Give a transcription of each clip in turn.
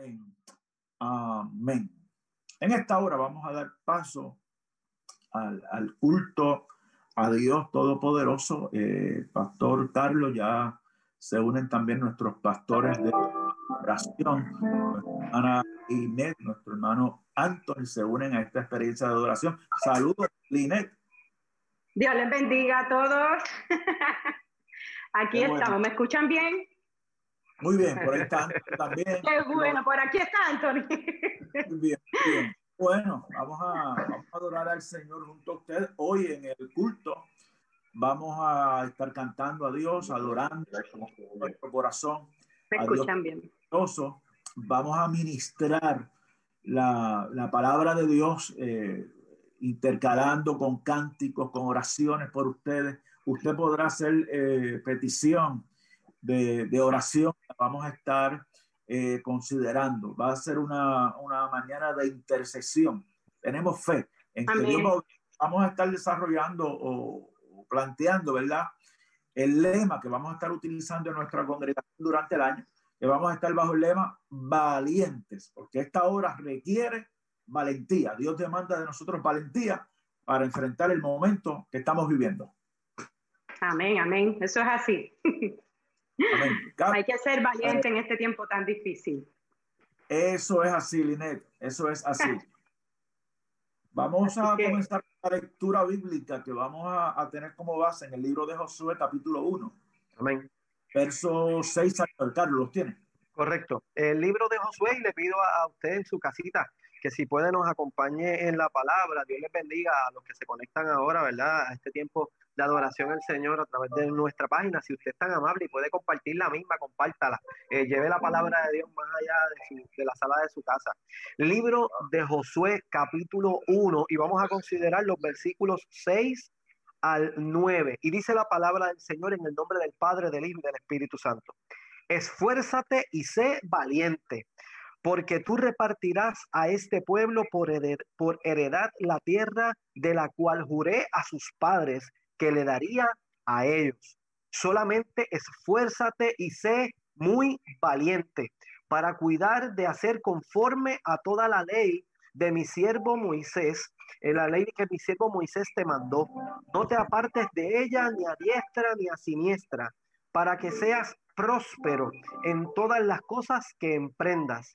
Amén. Amén. En esta hora vamos a dar paso al, al culto a Dios Todopoderoso. Eh, Pastor Carlos, ya se unen también nuestros pastores de oración, nuestra hermana Inés, nuestro hermano Anthony, se unen a esta experiencia de adoración. Saludos, Linet. Dios les bendiga a todos. Aquí estamos, ¿me escuchan bien? Muy bien, por ahí está también. Qué bueno, por aquí está Anthony. Muy bien, muy bien. Bueno, vamos a, vamos a adorar al Señor junto a usted. Hoy en el culto vamos a estar cantando a Dios, adorando nuestro corazón. Me escuchan bien. Vamos a ministrar la, la palabra de Dios, eh, intercalando con cánticos, con oraciones por ustedes. Usted podrá hacer eh, petición de, de, oración. Vamos a estar eh, considerando. Va a ser una, una, mañana de intercesión. Tenemos fe en que Dios vamos a estar desarrollando o, o, planteando, ¿verdad? El lema que vamos a estar utilizando en nuestra congregación durante el año, que vamos a estar bajo el lema valientes, porque esta hora requiere valentía. Dios demanda de nosotros valentía para enfrentar el momento que estamos viviendo. Amén, amén. Eso es así. Hay que ser valiente en este tiempo tan difícil. Eso es así, Linet. Eso es así. Vamos a comenzar la lectura bíblica que vamos a, a, tener como base en el libro de Josué, capítulo 1. Amén. Verso 6 al Carlos, ¿los tiene? Correcto. El libro de Josué, y le pido a usted en su casita que si puede nos acompañe en la palabra. Dios les bendiga a los que se conectan ahora, ¿verdad? A este tiempo de adoración al Señor a través de nuestra página. Si usted es tan amable y puede compartir la misma, compártala. Eh, lleve la palabra de Dios más allá de, su, la sala de su casa. Libro de Josué, capítulo 1, y vamos a considerar los versículos 6 al 9. Y dice la palabra del Señor en el nombre del Padre, del Hijo y del Espíritu Santo. Esfuérzate y sé valiente porque tú repartirás a este pueblo por, hered por heredad la tierra de la cual juré a sus padres que le daría a ellos. Solamente esfuérzate y sé muy valiente para cuidar de hacer conforme a toda la ley de mi siervo Moisés, en la ley que mi siervo Moisés te mandó. No te apartes de ella ni a diestra ni a siniestra, para que seas próspero en todas las cosas que emprendas.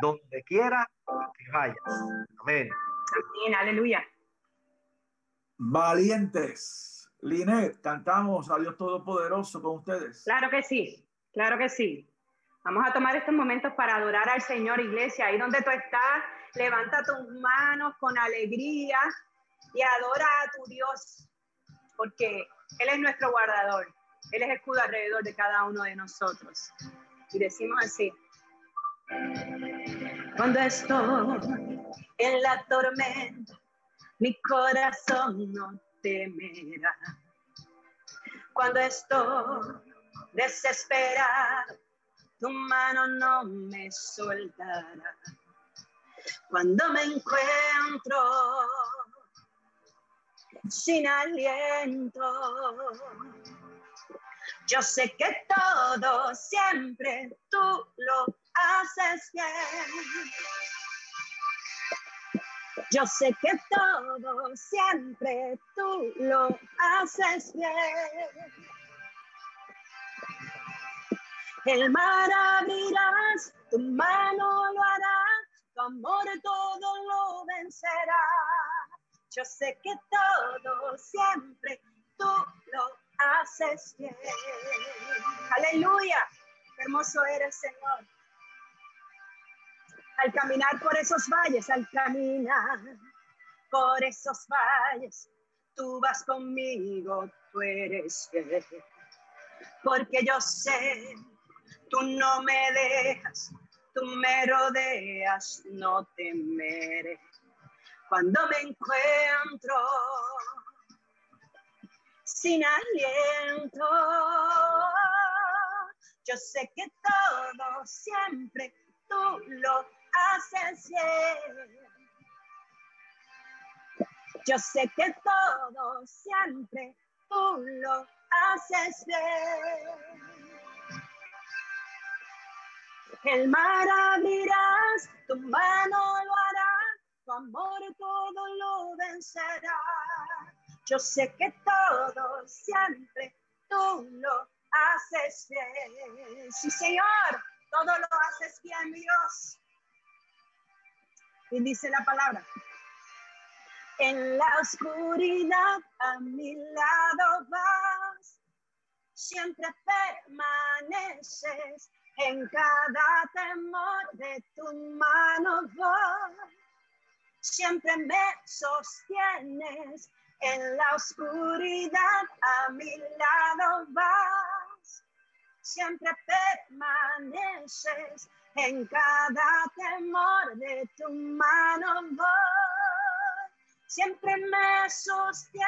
donde quiera que vayas. Amén. Amén, aleluya. Valientes. Linet, cantamos a Dios Todopoderoso con ustedes. Claro que sí, claro que sí. Vamos a tomar estos momentos para adorar al Señor, iglesia. Ahí donde tú estás, levanta tus manos con alegría y adora a tu Dios, porque Él es nuestro guardador. Él es escudo alrededor de cada uno de nosotros. Y decimos así. Cuando estoy en la tormenta, mi corazón no temerá. Cuando estoy desesperado, tu mano no me soltará. Cuando me encuentro sin aliento, yo sé que todo siempre tú lo haces bien. Yo sé que todo siempre tú lo haces bien. El mar abrirás, tu mano lo hará, tu amor todo lo vencerá. Yo sé que todo siempre tú lo haces bien. Aleluya. hermoso eres, Señor al caminar por esos valles, al caminar por esos valles, tú vas conmigo, tú eres fiel. Porque yo sé, tú no me dejas, tú me rodeas, no temeré. Cuando me encuentro sin aliento, yo sé que todo siempre tú lo haces bien. Yo sé que todo siempre tú lo haces bien. El mar abrirás, tu mano lo hará, tu amor todo lo vencerá. Yo sé que todo siempre tú lo haces bien. Sí, Señor, todo lo haces bien, Dios. Y dice la palabra. En la oscuridad a mi lado vas, siempre permaneces en cada temor de tu mano voy. Siempre me sostienes en la oscuridad, a mi lado vas. Siempre permaneces en cada temor de tu mano voy. Siempre me sostienes.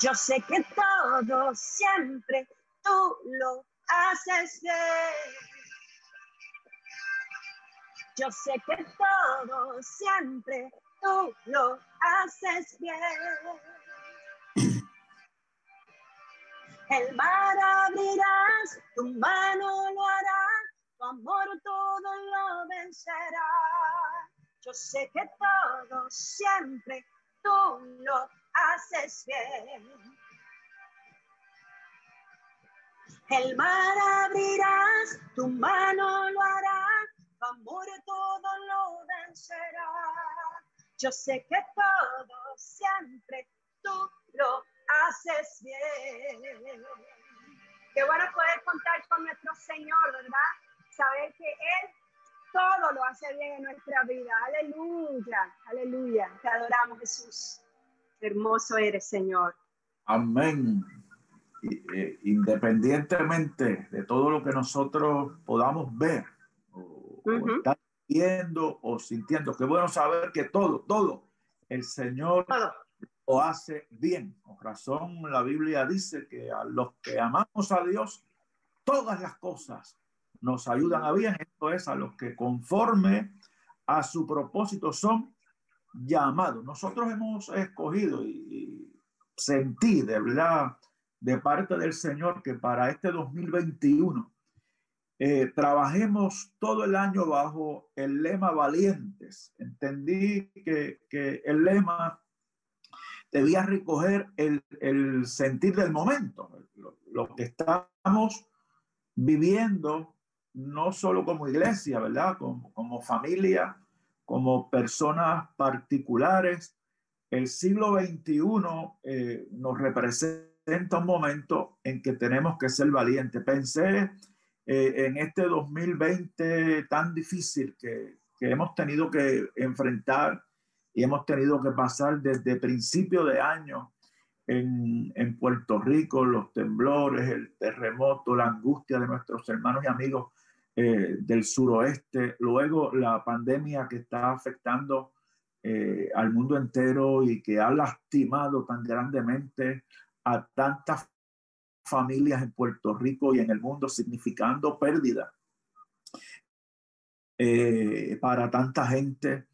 Yo sé que todo siempre tú lo haces bien. Yo sé que todo siempre tú lo haces bien. El mar abrirás, tu mano lo hará, tu amor todo lo vencerá. Yo sé que todo siempre tú lo haces bien. El mar abrirás, tu mano lo hará, tu amor todo lo vencerá. Yo sé que todo siempre tú lo haces Señor, ¿verdad? Saber que Él todo lo hace bien en nuestra vida. Aleluya, aleluya. Te adoramos, Jesús. Hermoso eres, Señor. Amén. Eh, independientemente de todo lo que nosotros podamos ver o, estar viendo o sintiendo, qué bueno saber que todo, todo, el Señor lo hace bien. Con razón, la Biblia dice que a los que amamos a Dios, todas las cosas nos ayudan a bien. Esto es a los que conforme a su propósito son llamado. Nosotros hemos escogido y, sentí de verdad de parte del Señor que para este 2021 eh, trabajemos todo el año bajo el lema valientes. Entendí que, que el lema debía recoger el, el sentir del momento, lo, lo, que estamos viviendo, no solo como iglesia, ¿verdad? Como, familia, como personas particulares. El siglo XXI eh, nos representa un momento en que tenemos que ser valientes. Pensé eh, en este 2020 tan difícil que, que, hemos tenido que enfrentar y hemos tenido que pasar desde principio de año en, Puerto Rico, los temblores, el terremoto, la angustia de nuestros hermanos y amigos eh, del suroeste, luego la pandemia que está afectando eh, al mundo entero y que ha lastimado tan grandemente a tantas familias en Puerto Rico y en el mundo, significando pérdida eh, para tanta gente.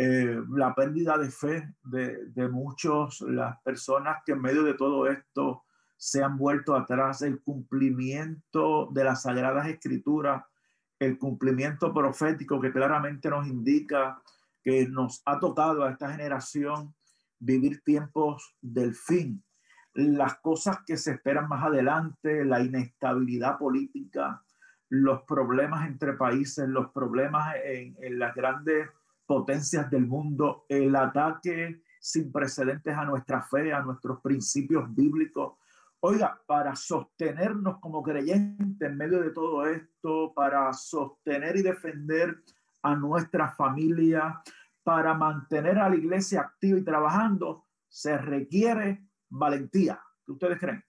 La pérdida de fe de, de muchos, las personas que en medio de todo esto se han vuelto atrás, el cumplimiento de las sagradas escrituras el cumplimiento profético que claramente nos indica que nos ha tocado a esta generación vivir tiempos del fin, las cosas que se esperan más adelante, la inestabilidad política, los problemas entre países, los problemas en, en las grandes potencias del mundo, el ataque sin precedentes a nuestra fe, a nuestros principios bíblicos, Oiga, para sostenernos como creyentes en medio de todo esto, para sostener y defender a nuestra familia, para mantener a la iglesia activa y trabajando, se requiere valentía. ¿Qué ustedes creen?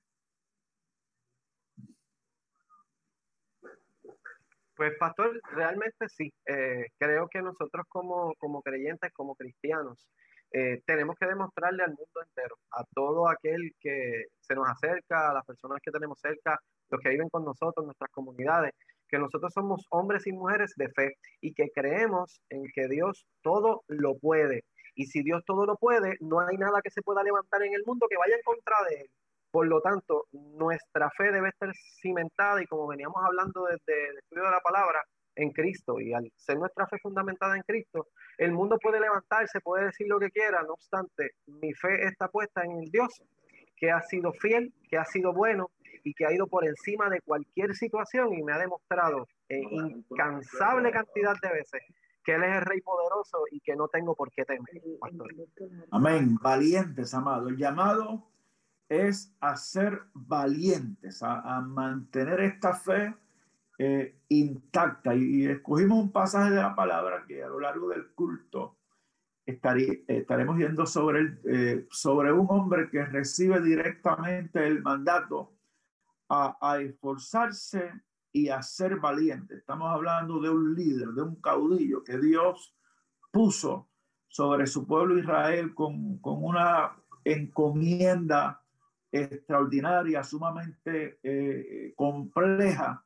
Pues pastor, realmente sí. Eh, creo que nosotros como, como creyentes, como cristianos, eh, tenemos que demostrarle al mundo entero, a todo aquel que se nos acerca, a las personas que tenemos cerca, los que viven con nosotros, nuestras comunidades, que nosotros somos hombres y mujeres de fe y que creemos en que Dios todo lo puede. Y si Dios todo lo puede, no hay nada que se pueda levantar en el mundo que vaya en contra de Él. Por lo tanto, nuestra fe debe estar cimentada y como veníamos hablando desde el estudio de la palabra, en Cristo. Y al ser nuestra fe fundamentada en Cristo, el mundo puede levantarse, puede decir lo que quiera, no obstante, mi fe está puesta en el Dios, que ha sido fiel, que ha sido bueno y que ha ido por encima de cualquier situación y me ha demostrado en incansable cantidad de veces que Él es el Rey poderoso y que no tengo por qué temer. Amén. Valientes, amado. El llamado es a ser valientes, a, mantener esta fe eh, intacta. Y, escogimos un pasaje de la palabra que a lo largo del culto estaremos viendo sobre, el, eh, sobre un hombre que recibe directamente el mandato a, a esforzarse y a ser valiente. Estamos hablando de un líder, de un caudillo que Dios puso sobre su pueblo Israel con, con una encomienda extraordinaria, sumamente eh, compleja,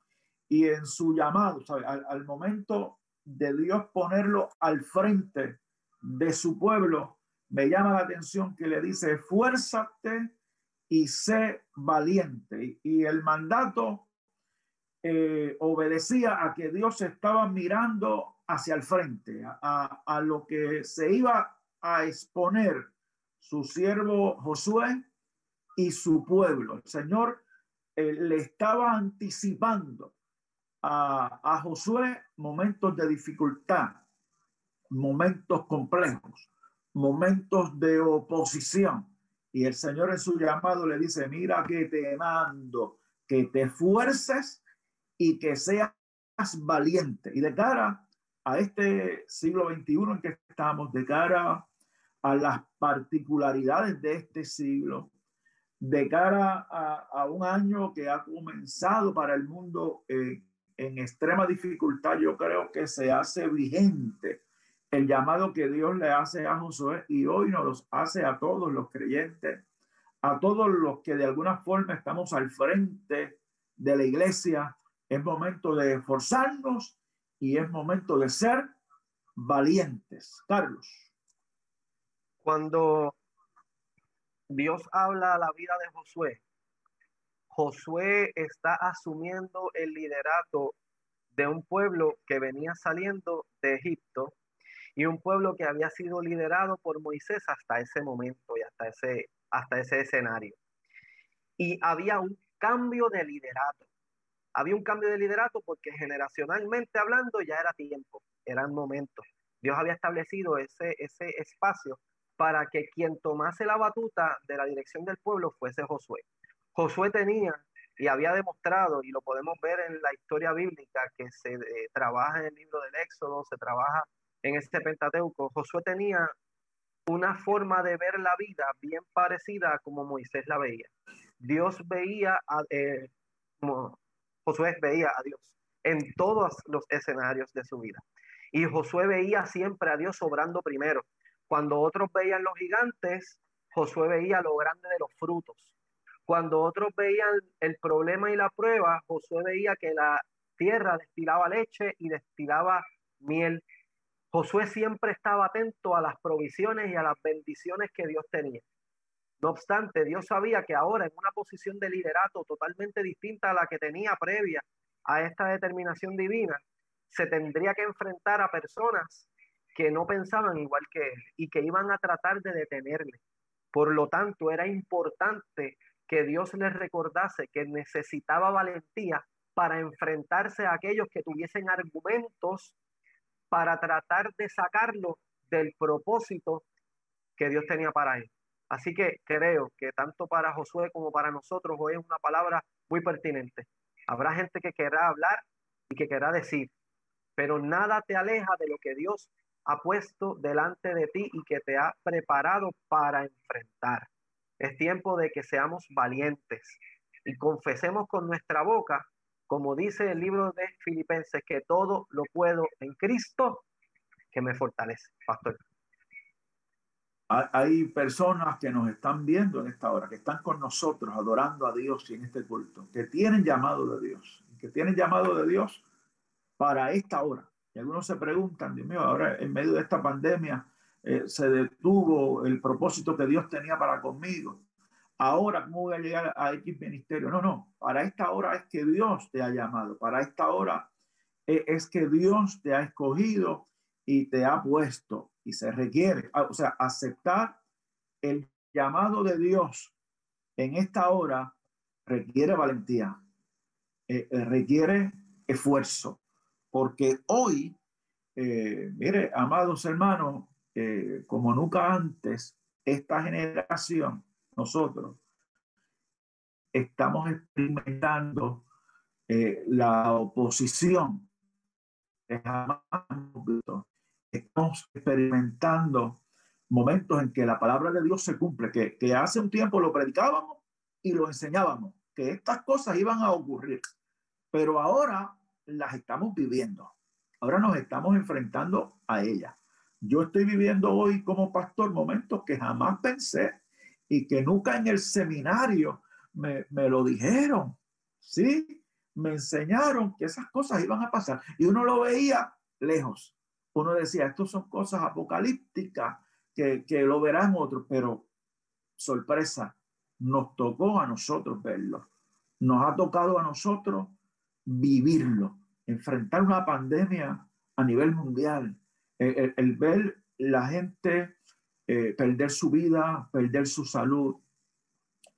y en su llamado, Al, momento de Dios ponerlo al frente de su pueblo, me llama la atención que le dice, esfuérzate y sé valiente. Y, el mandato eh, obedecía a que Dios estaba mirando hacia el frente, a lo que se iba a exponer su siervo Josué y su pueblo. El Señor eh, le estaba anticipando a, a Josué momentos de dificultad, momentos complejos, momentos de oposición. Y el Señor en su llamado le dice, mira que te mando, que te esfuerces y que seas valiente. Y de cara a este siglo XXI en que estamos, de cara a las particularidades de este siglo, de cara a, un año que ha comenzado para el mundo eh, en extrema dificultad, yo creo que se hace vigente el llamado que Dios le hace a Josué y hoy nos los hace a todos los creyentes, a todos los que de alguna forma estamos al frente de la iglesia. Es momento de esforzarnos y es momento de ser valientes. Carlos. Cuando Dios habla a la vida de Josué. Josué está asumiendo el liderato de un pueblo que venía saliendo de Egipto y un pueblo que había sido liderado por Moisés hasta ese momento y hasta ese, hasta ese escenario. Y había un cambio de liderato. Había un cambio de liderato porque generacionalmente hablando ya era tiempo, eran momentos. Dios había establecido ese, ese espacio para que quien tomase la batuta de la dirección del pueblo fuese Josué. Josué tenía y había demostrado, y lo podemos ver en la historia bíblica que se eh, trabaja en el libro del Éxodo, se trabaja en este Pentateuco, Josué tenía una forma de ver la vida bien parecida a como Moisés la veía. Dios veía a, eh, Josué veía a Dios en todos los escenarios de su vida. Y Josué veía siempre a Dios obrando primero. Cuando otros veían los gigantes, Josué veía lo grande de los frutos. Cuando otros veían el problema y la prueba, Josué veía que la tierra destilaba leche y destilaba miel. Josué siempre estaba atento a las provisiones y a las bendiciones que Dios tenía. No obstante, Dios sabía que ahora en una posición de liderato totalmente distinta a la que tenía previa a esta determinación divina, se tendría que enfrentar a personas que no pensaban igual que él y que iban a tratar de detenerle. Por lo tanto, era importante que Dios les recordase que necesitaba valentía para enfrentarse a aquellos que tuviesen argumentos para tratar de sacarlo del propósito que Dios tenía para él. Así que creo que tanto para Josué como para nosotros hoy es una palabra muy pertinente. Habrá gente que querrá hablar y que querrá decir, pero nada te aleja de lo que Dios ha puesto delante de ti y que te ha preparado para enfrentar. Es tiempo de que seamos valientes y confesemos con nuestra boca, como dice el libro de Filipenses, que todo lo puedo en Cristo que me fortalece, pastor. Hay personas que nos están viendo en esta hora, que están con nosotros adorando a Dios y en este culto, que tienen llamado de Dios, que tienen llamado de Dios para esta hora. Y algunos se preguntan, Dios mío, ahora en medio de esta pandemia eh, se detuvo el propósito que Dios tenía para conmigo. Ahora, ¿cómo voy a llegar a X ministerio? No, no, para esta hora es que Dios te ha llamado, para esta hora eh, es que Dios te ha escogido y te ha puesto y se requiere, ah, o sea, aceptar el llamado de Dios en esta hora requiere valentía, eh, requiere esfuerzo, porque hoy, eh, mire, amados hermanos, eh, como nunca antes, esta generación, nosotros, estamos experimentando eh, la oposición. Estamos experimentando momentos en que la palabra de Dios se cumple, que, que hace un tiempo lo predicábamos y lo enseñábamos, que estas cosas iban a ocurrir, pero ahora las estamos viviendo. Ahora nos estamos enfrentando a ellas. Yo estoy viviendo hoy como pastor momentos que jamás pensé y que nunca en el seminario me, lo dijeron. Sí, me enseñaron que esas cosas iban a pasar y uno lo veía lejos. Uno decía, esto son cosas apocalípticas que, que lo verán otros, pero sorpresa, nos tocó a nosotros verlo. Nos ha tocado a nosotros vivirlo, enfrentar una pandemia a nivel mundial, el, ver la gente eh, perder su vida, perder su salud,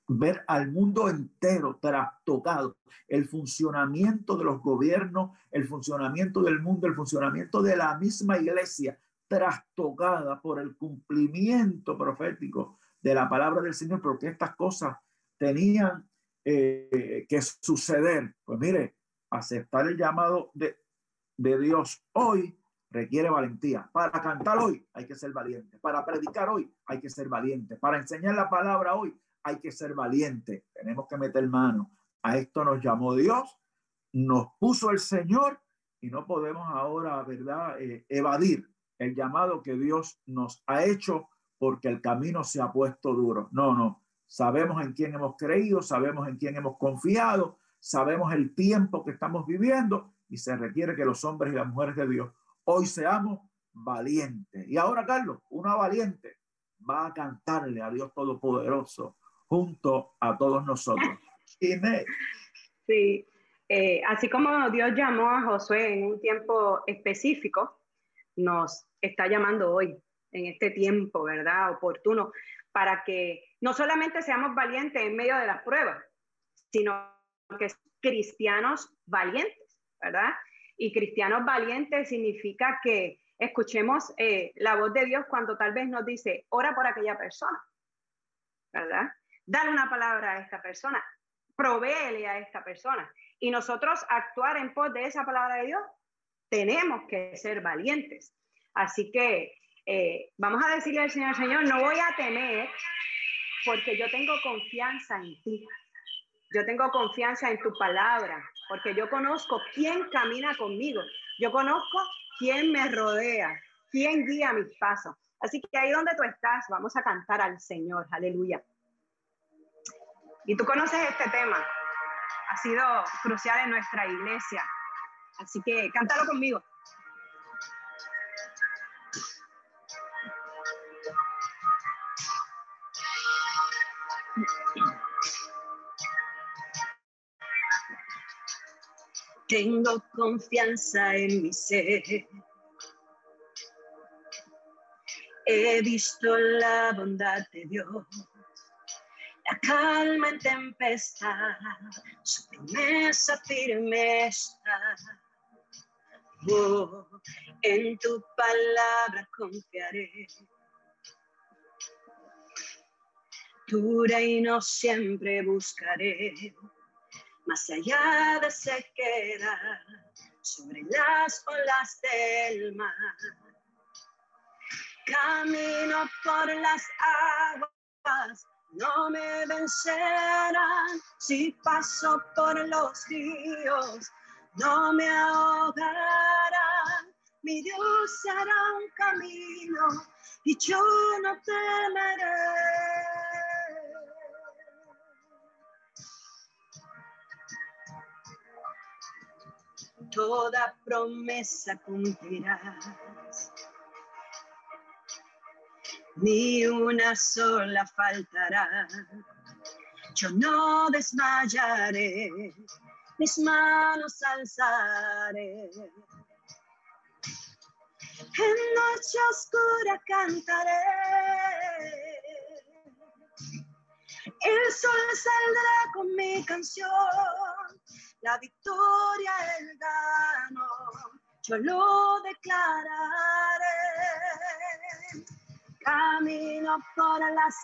ver al mundo entero trastocado, el funcionamiento de los gobiernos, el funcionamiento del mundo, el funcionamiento de la misma iglesia trastocada por el cumplimiento profético de la palabra del Señor, porque estas cosas tenían eh, que suceder. Pues mire, aceptar el llamado de, de Dios hoy requiere valentía. Para cantar hoy hay que ser valiente. Para predicar hoy hay que ser valiente. Para enseñar la palabra hoy hay que ser valiente. Tenemos que meter mano. A esto nos llamó Dios, nos puso el Señor y no podemos ahora, ¿verdad?, eh, evadir el llamado que Dios nos ha hecho porque el camino se ha puesto duro. No, no. Sabemos en quién hemos creído, sabemos en quién hemos confiado, sabemos el tiempo que estamos viviendo y se requiere que los hombres y las mujeres de Dios hoy seamos valientes. Y ahora, Carlos, una valiente va a cantarle a Dios Todopoderoso junto a todos nosotros. Sí, eh, así como Dios llamó a Josué en un tiempo específico, nos está llamando hoy, en este tiempo, ¿verdad? Oportuno, para que no solamente seamos valientes en medio de las pruebas, sino que cristianos valientes, ¿verdad? Y cristianos valientes significa que escuchemos eh, la voz de Dios cuando tal vez nos dice, ora por aquella persona, ¿verdad? Dale una palabra a esta persona, provéele a esta persona. Y nosotros actuar en pos de esa palabra de Dios, tenemos que ser valientes. Así que eh, vamos a decirle al Señor, Señor, no voy a temer porque yo tengo confianza en ti. Yo tengo confianza en tu palabra, porque yo conozco quién camina conmigo. Yo conozco quién me rodea, quién guía mis pasos. Así que ahí donde tú estás, vamos a cantar al Señor. Aleluya. Y tú conoces este tema. Ha sido crucial en nuestra iglesia. Así que cántalo conmigo. Tengo confianza en mi ser. He visto la bondad de Dios, la calma en tempestad, su promesa firme está. Oh, en tu palabra confiaré. Tu reino siempre buscaré más allá de sequedad, sobre las olas del mar. Camino por las aguas, no me vencerán. Si paso por los ríos, no me ahogarán. Mi Dios hará un camino y yo no temeré. Toda promesa cumplirás ni una sola faltará. Yo no desmayaré, mis manos alzaré. En noche oscura cantaré. El sol saldrá con mi canción, la victoria el gano, yo lo declararé camino por las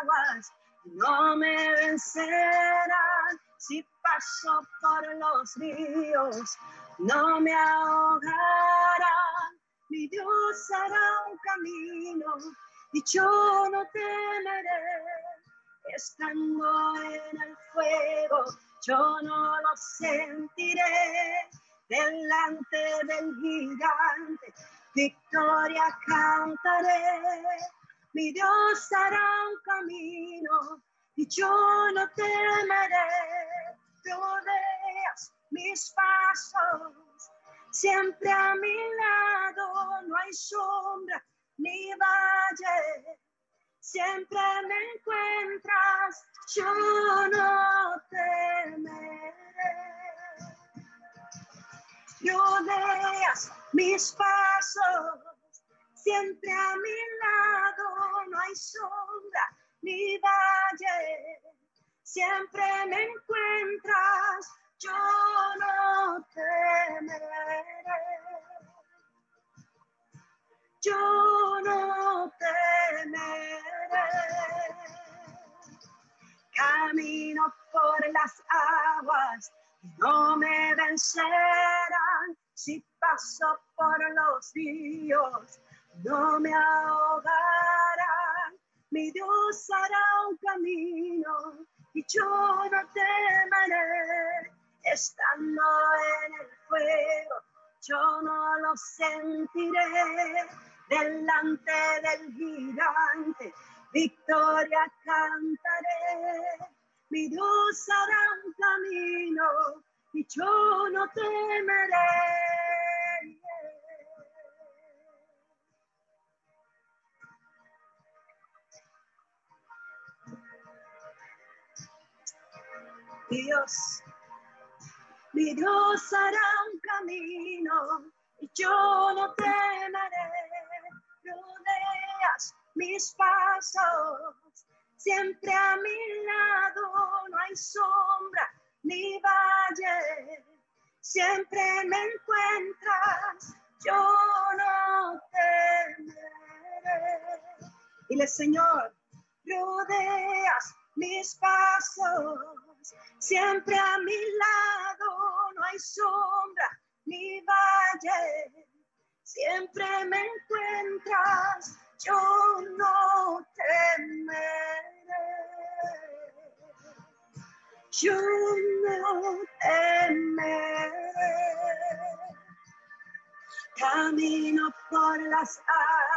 aguas, no me vencerán. Si paso por los ríos, no me ahogarán. Mi Dios hará un camino y yo no temeré. Estando en el fuego, yo no lo sentiré. Delante del gigante, victoria cantaré. Mi Dios hará un camino y yo no temeré. Mis pasos, siempre a mi lado no hay sombra ni valle. Siempre me encuentras, yo no temeré. Rodeas mis pasos, siempre a mi lado no hay sombra ni valle, siempre me encuentras, yo no temeré. Yo no temeré. Camino por las aguas, no me vencerán si paso por los ríos, no me ahogarán. Mi Dios hará un camino y yo no temeré. Estando en el fuego, yo no lo sentiré. Delante del gigante, victoria cantaré. Mi Dios hará un camino y yo no temeré. Dios, mi Dios hará un camino y yo no temeré. Rodeas mis pasos, siempre a mi lado no hay sombra ni valle, siempre me encuentras, yo no temeré. Dile, Señor, rodeas mis pasos, siempre a mi lado no hay sombra ni valle, siempre me encuentras, yo no temeré yo no temeré. Camino por las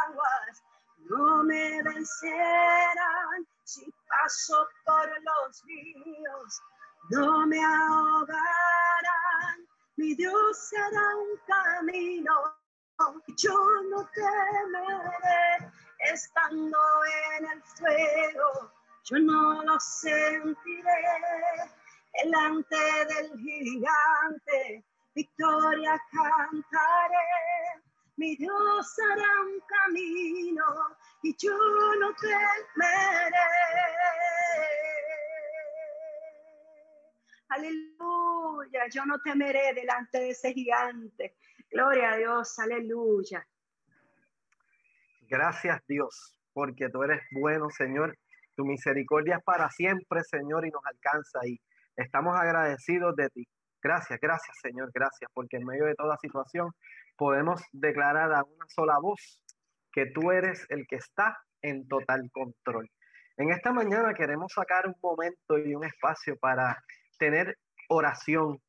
aguas, no me vencerán. Si paso por los ríos, no me ahogarán. Mi Dios será un camino, yo no temeré. Estando en el fuego, yo no lo sentiré delante del gigante, victoria cantaré. Mi Dios hará un camino y yo no temeré. Aleluya, yo no temeré delante de ese gigante. Gloria a Dios, aleluya. Gracias Dios, porque tú eres bueno, Señor, tu misericordia es para siempre, Señor, y nos alcanza. Y estamos agradecidos de ti. Gracias, gracias, Señor, gracias, porque en medio de toda situación podemos declarar a una sola voz que tú eres el que está en total control. En esta mañana queremos sacar un momento y un espacio para tener oración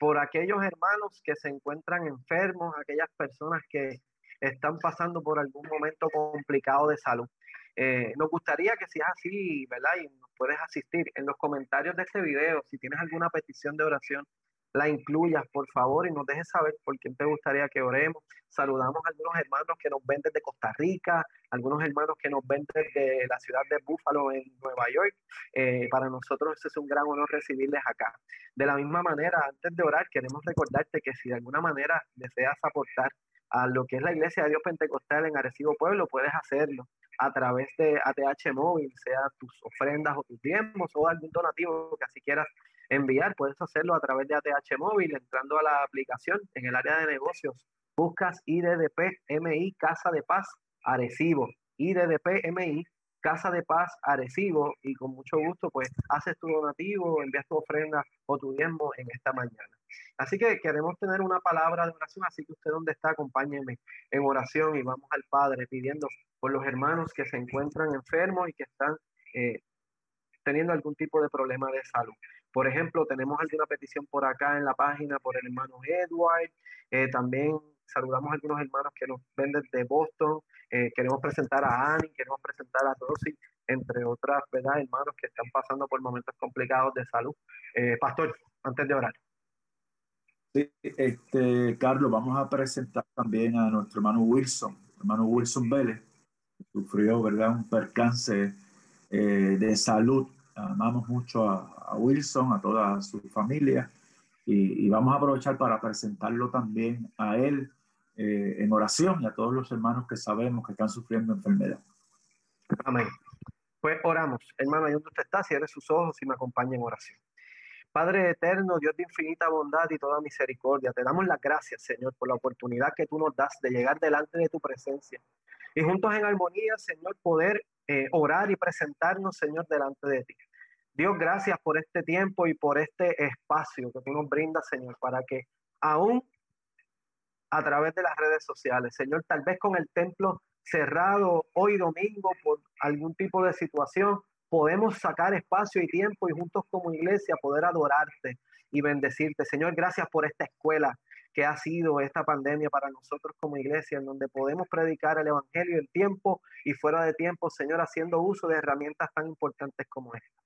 por aquellos hermanos que se encuentran enfermos, aquellas personas que están pasando por algún momento complicado de salud. Eh, nos gustaría que si es así, ¿verdad? Y nos puedes asistir en los comentarios de este video, si tienes alguna petición de oración, la incluyas, por favor, y nos dejes saber por quién te gustaría que oremos. Saludamos a algunos hermanos que nos ven desde Costa Rica, algunos hermanos que nos ven desde la ciudad de Buffalo en Nueva York. Eh, para nosotros es un gran honor recibirles acá. De la misma manera, antes de orar, queremos recordarte que si de alguna manera deseas aportar a lo que es la Iglesia de Dios Pentecostal en Arecibo Pueblo, puedes hacerlo a través de ATH Móvil, sea tus ofrendas o tus diezmos o algún donativo que así quieras enviar, puedes hacerlo a través de ATH Móvil, entrando a la aplicación en el área de negocios, buscas IDDP MI Casa de Paz Arecibo, IDDP MI Casa de Paz Arecibo. Y con mucho gusto pues haces tu donativo, envías tu ofrenda o tu diezmo en esta mañana. Así que queremos tener una palabra de oración, así que usted donde está, acompáñeme en oración y vamos al Padre pidiendo por los hermanos que se encuentran enfermos y que están eh, teniendo algún tipo de problema de salud. Por ejemplo, tenemos alguna petición por acá en la página por el hermano Edward. Eh, también saludamos a algunos hermanos que nos ven desde Boston. Eh, queremos presentar a Annie, queremos presentar a Rosy, entre otras, ¿verdad? Hermanos que están pasando por momentos complicados de salud. Eh, pastor, antes de orar. Sí, este, Carlos, vamos a presentar también a nuestro hermano Wilson, hermano Wilson Vélez, sufrió, ¿verdad? Un percance de salud amamos mucho a, Wilson, a toda su familia, y, vamos a aprovechar para presentarlo también a él eh, en oración y a todos los hermanos que sabemos que están sufriendo enfermedad. Amén. Pues oramos, hermano, ahí donde usted está, cierre sus ojos y me acompañe en oración. Padre eterno, Dios de infinita bondad y toda misericordia, te damos las gracias, Señor, por la oportunidad que tú nos das de llegar delante de tu presencia y juntos en armonía, Señor, poder eh, orar y presentarnos, Señor, delante de ti. Dios, gracias por este tiempo y por este espacio que tú nos brindas, Señor, para que aún a través de las redes sociales, Señor, tal vez con el templo cerrado hoy domingo por algún tipo de situación, podemos sacar espacio y tiempo y juntos como iglesia poder adorarte y bendecirte. Señor, gracias por esta escuela que ha sido esta pandemia para nosotros como iglesia, en donde podemos predicar el Evangelio en tiempo y fuera de tiempo, Señor, haciendo uso de herramientas tan importantes como esta.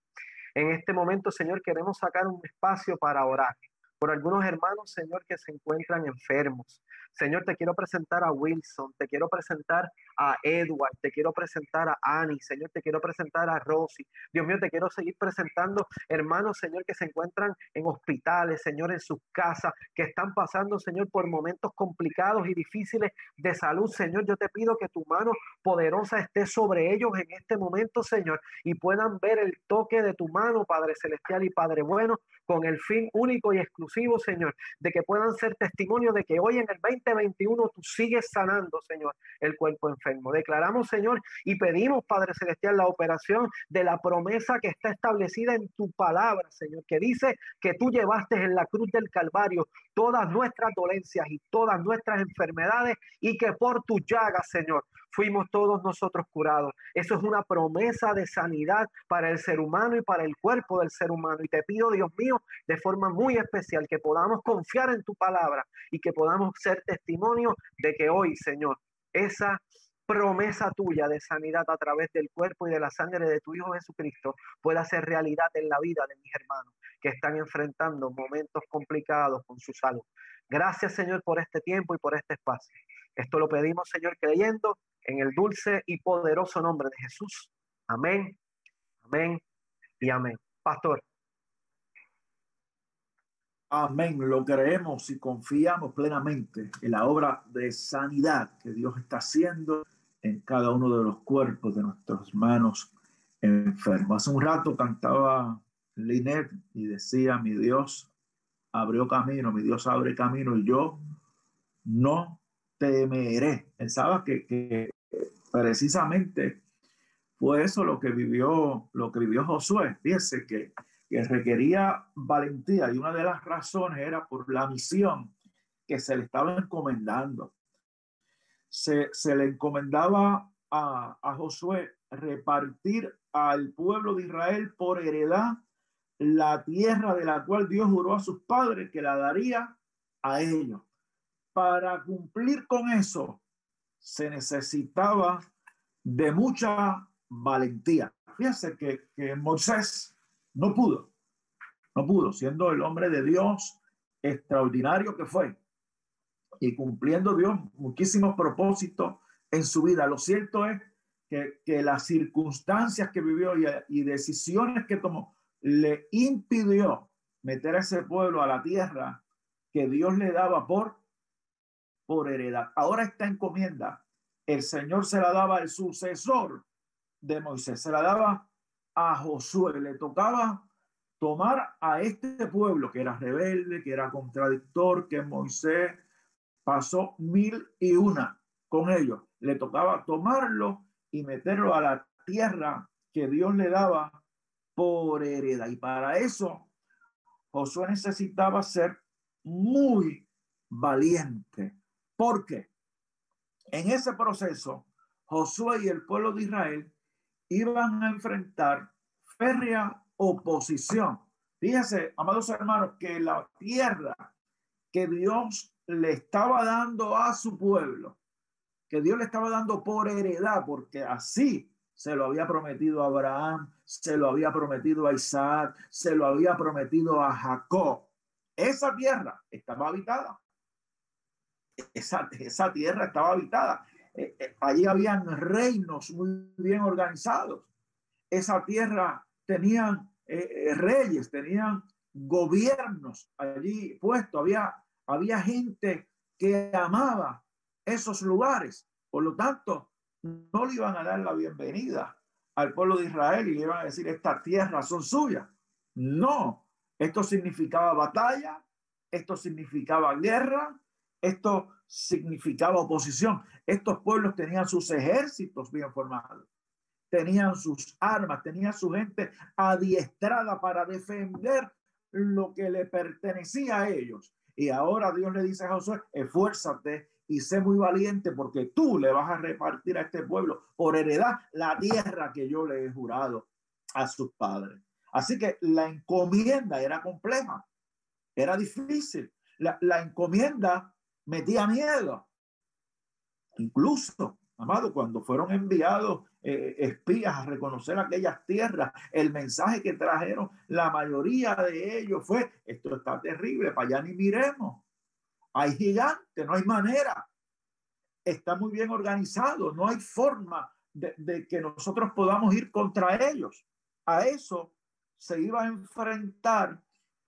En este momento, Señor, queremos sacar un espacio para orar por algunos hermanos, Señor, que se encuentran enfermos. Señor, te quiero presentar a Wilson, te quiero presentar a Edward, te quiero presentar a Annie, Señor, te quiero presentar a Rosy. Dios mío, te quiero seguir presentando hermanos, Señor, que se encuentran en hospitales, Señor, en sus casas, que están pasando, Señor, por momentos complicados y difíciles de salud. Señor, yo te pido que tu mano poderosa esté sobre ellos en este momento, Señor, y puedan ver el toque de tu mano, Padre Celestial y Padre Bueno, con el fin único y exclusivo, Señor, de que puedan ser testimonio de que hoy en el 2021 tú sigues sanando, Señor, el cuerpo enfermo. Declaramos, Señor, y pedimos, Padre Celestial, la operación de la promesa que está establecida en tu palabra, Señor, que dice que tú llevaste en la cruz del Calvario todas nuestras dolencias y todas nuestras enfermedades y que por tu llagas, Señor, fuimos todos nosotros curados. Eso es una promesa de sanidad para el ser humano y para el cuerpo del ser humano. Y te pido, Dios mío, de forma muy especial, que podamos confiar en tu palabra y que podamos ser testimonio de que hoy, Señor, esa promesa tuya de sanidad a través del cuerpo y de la sangre de tu Hijo Jesucristo pueda ser realidad en la vida de mis hermanos que están enfrentando momentos complicados con su salud. Gracias, Señor, por este tiempo y por este espacio. Esto lo pedimos, Señor, creyendo en el dulce y poderoso nombre de Jesús. Amén, amén y amén. Pastor. Amén. Lo creemos y confiamos plenamente en la obra de sanidad que Dios está haciendo en cada uno de los cuerpos de nuestros hermanos enfermos. Hace un rato cantaba Linet y decía, mi Dios abrió camino, mi Dios abre camino y yo no temeré. Pensaba que, que precisamente fue eso lo que vivió, lo que vivió Josué. Fíjese que, que requería valentía y una de las razones era por la misión que se le estaba encomendando. Se, se le encomendaba a, a Josué repartir al pueblo de Israel por heredad la tierra de la cual Dios juró a sus padres que la daría a ellos. Para cumplir con eso se necesitaba de mucha valentía. Fíjense que, que Moisés no pudo, no pudo, siendo el hombre de Dios extraordinario que fue y cumpliendo Dios muchísimos propósitos en su vida. Lo cierto es que, que las circunstancias que vivió y, y, decisiones que tomó le impidió meter a ese pueblo a la tierra que Dios le daba por, por heredad. Ahora esta encomienda, el Señor se la daba al sucesor de Moisés, se la daba a Josué, le tocaba tomar a este pueblo que era rebelde, que era contradictor, que Moisés pasó mil y una con ellos. Le tocaba tomarlo y meterlo a la tierra que Dios le daba por heredad. Y para eso Josué necesitaba ser muy valiente. Porque En ese proceso, Josué y el pueblo de Israel iban a enfrentar férrea oposición. Fíjense, amados hermanos, que la tierra que Dios le estaba dando a su pueblo, que Dios le estaba dando por heredad, porque así se lo había prometido a Abraham, se lo había prometido a Isaac, se lo había prometido a Jacob. Esa tierra estaba habitada. Esa, esa tierra estaba habitada. Eh, eh, allí habían reinos muy bien organizados. Esa tierra tenían eh, reyes, tenían gobiernos allí puestos. Había, había gente que amaba esos lugares. Por lo tanto, no le iban a dar la bienvenida al pueblo de Israel y le iban a decir, estas tierras son suyas. No, esto significaba batalla, esto significaba guerra, esto significaba oposición. Estos pueblos tenían sus ejércitos bien formados, tenían sus armas, tenían su gente adiestrada para defender lo que le pertenecía a ellos. Y ahora Dios le dice a Josué, esfuérzate y sé muy valiente porque tú le vas a repartir a este pueblo por heredad la tierra que yo le he jurado a sus padres. Así que la encomienda era compleja, era difícil. La, la encomienda metía miedo. Incluso, amado, cuando fueron enviados eh, espías a reconocer aquellas tierras, el mensaje que trajeron, la mayoría de ellos fue, esto está terrible, para allá ni miremos. Hay gigantes, no hay manera. Está muy bien organizado, no hay forma de, que nosotros podamos ir contra ellos. A eso se iba a enfrentar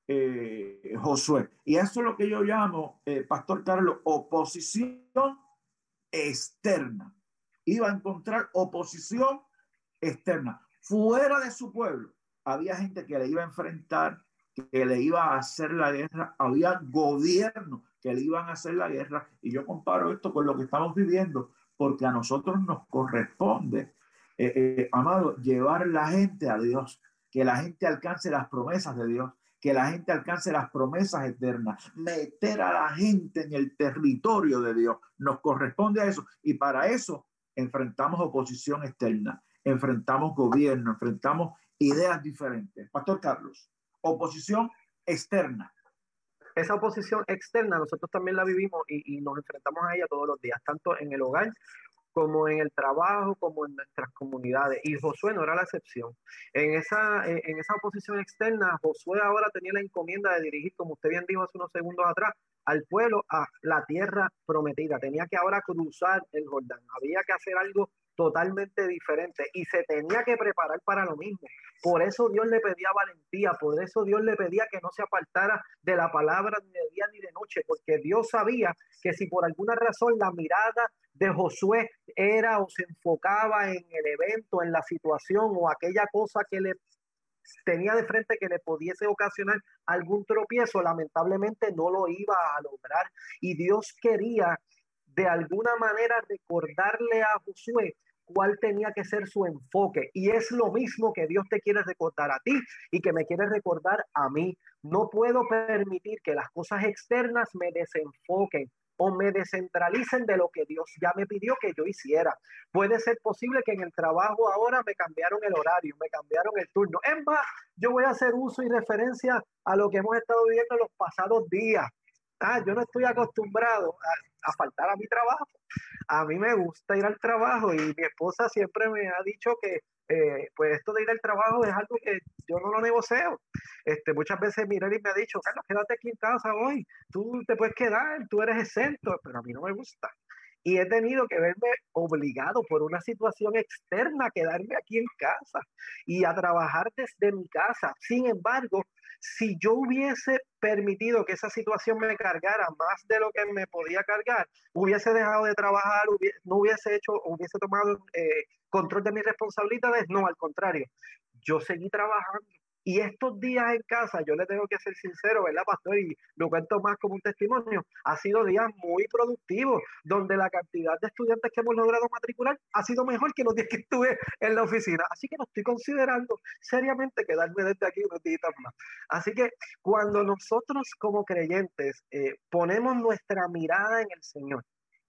eh, Josué. Y eso es lo que yo llamo, eh, Pastor Carlos, oposición externa. Iba a encontrar oposición externa. Fuera de su pueblo, había gente que le iba a enfrentar, que le iba a hacer la guerra. Había gobierno que le iban a hacer la guerra. Y yo comparo esto con lo que estamos viviendo, porque a nosotros nos corresponde, eh, amado, llevar la gente a Dios, que la gente alcance las promesas de Dios, que la gente alcance las promesas eternas, meter a la gente en el territorio de Dios. Nos corresponde a eso. Y para eso enfrentamos oposición externa, enfrentamos gobierno, enfrentamos ideas diferentes. Pastor Carlos, oposición externa esa oposición externa nosotros también la vivimos y, nos enfrentamos a ella todos los días, tanto en el hogar como en el trabajo, como en nuestras comunidades. Y Josué no era la excepción. En esa, en esa oposición externa, Josué ahora tenía la encomienda de dirigir, como usted bien dijo hace unos segundos atrás, al pueblo a la tierra prometida. Tenía que ahora cruzar el Jordán. Había que hacer algo totalmente diferente y se tenía que preparar para lo mismo. Por eso Dios le pedía valentía, por eso Dios le pedía que no se apartara de la palabra ni de día ni de noche, porque Dios sabía que si por alguna razón la mirada de Josué era o se enfocaba en el evento, en la situación o aquella cosa que le tenía de frente que le pudiese ocasionar algún tropiezo, lamentablemente no lo iba a lograr. Y Dios quería de alguna manera recordarle a Josué cuál tenía que ser su enfoque. Y es lo mismo que Dios te quiere recordar a ti y que me quiere recordar a mí. No puedo permitir que las cosas externas me desenfoquen. o me descentralicen de lo que Dios ya me pidió que yo hiciera. Puede ser posible que en el trabajo ahora me cambiaron el horario, me cambiaron el turno. En más, yo voy a hacer uso y referencia a lo que hemos estado viviendo en los pasados días. Ah, yo no estoy acostumbrado a, a faltar a mi trabajo. A mí me gusta ir al trabajo y mi esposa siempre me ha dicho que eh, pues esto de ir al trabajo es algo que yo no lo negocio. Este, muchas veces y me ha dicho, Carlos, quédate aquí en casa hoy, tú te puedes quedar, tú eres exento, pero a mí no me gusta. Y he tenido que verme obligado por una situación externa a quedarme aquí en casa y a trabajar desde mi casa. Sin embargo, si yo hubiese permitido que esa situación me cargara más de lo que me podía cargar, hubiese dejado de trabajar, no hubiese hecho, hubiese tomado eh, control de mis responsabilidades, no, al contrario, yo seguí trabajando y estos días en casa, yo le tengo que ser sincero, ¿verdad, pastor? Y lo cuento más como un testimonio, ha sido días muy productivos, donde la cantidad de estudiantes que hemos logrado matricular ha sido mejor que los días que estuve en la oficina. Así que no estoy considerando seriamente quedarme desde aquí unos días más. Así que cuando nosotros como creyentes eh, ponemos nuestra mirada en el Señor,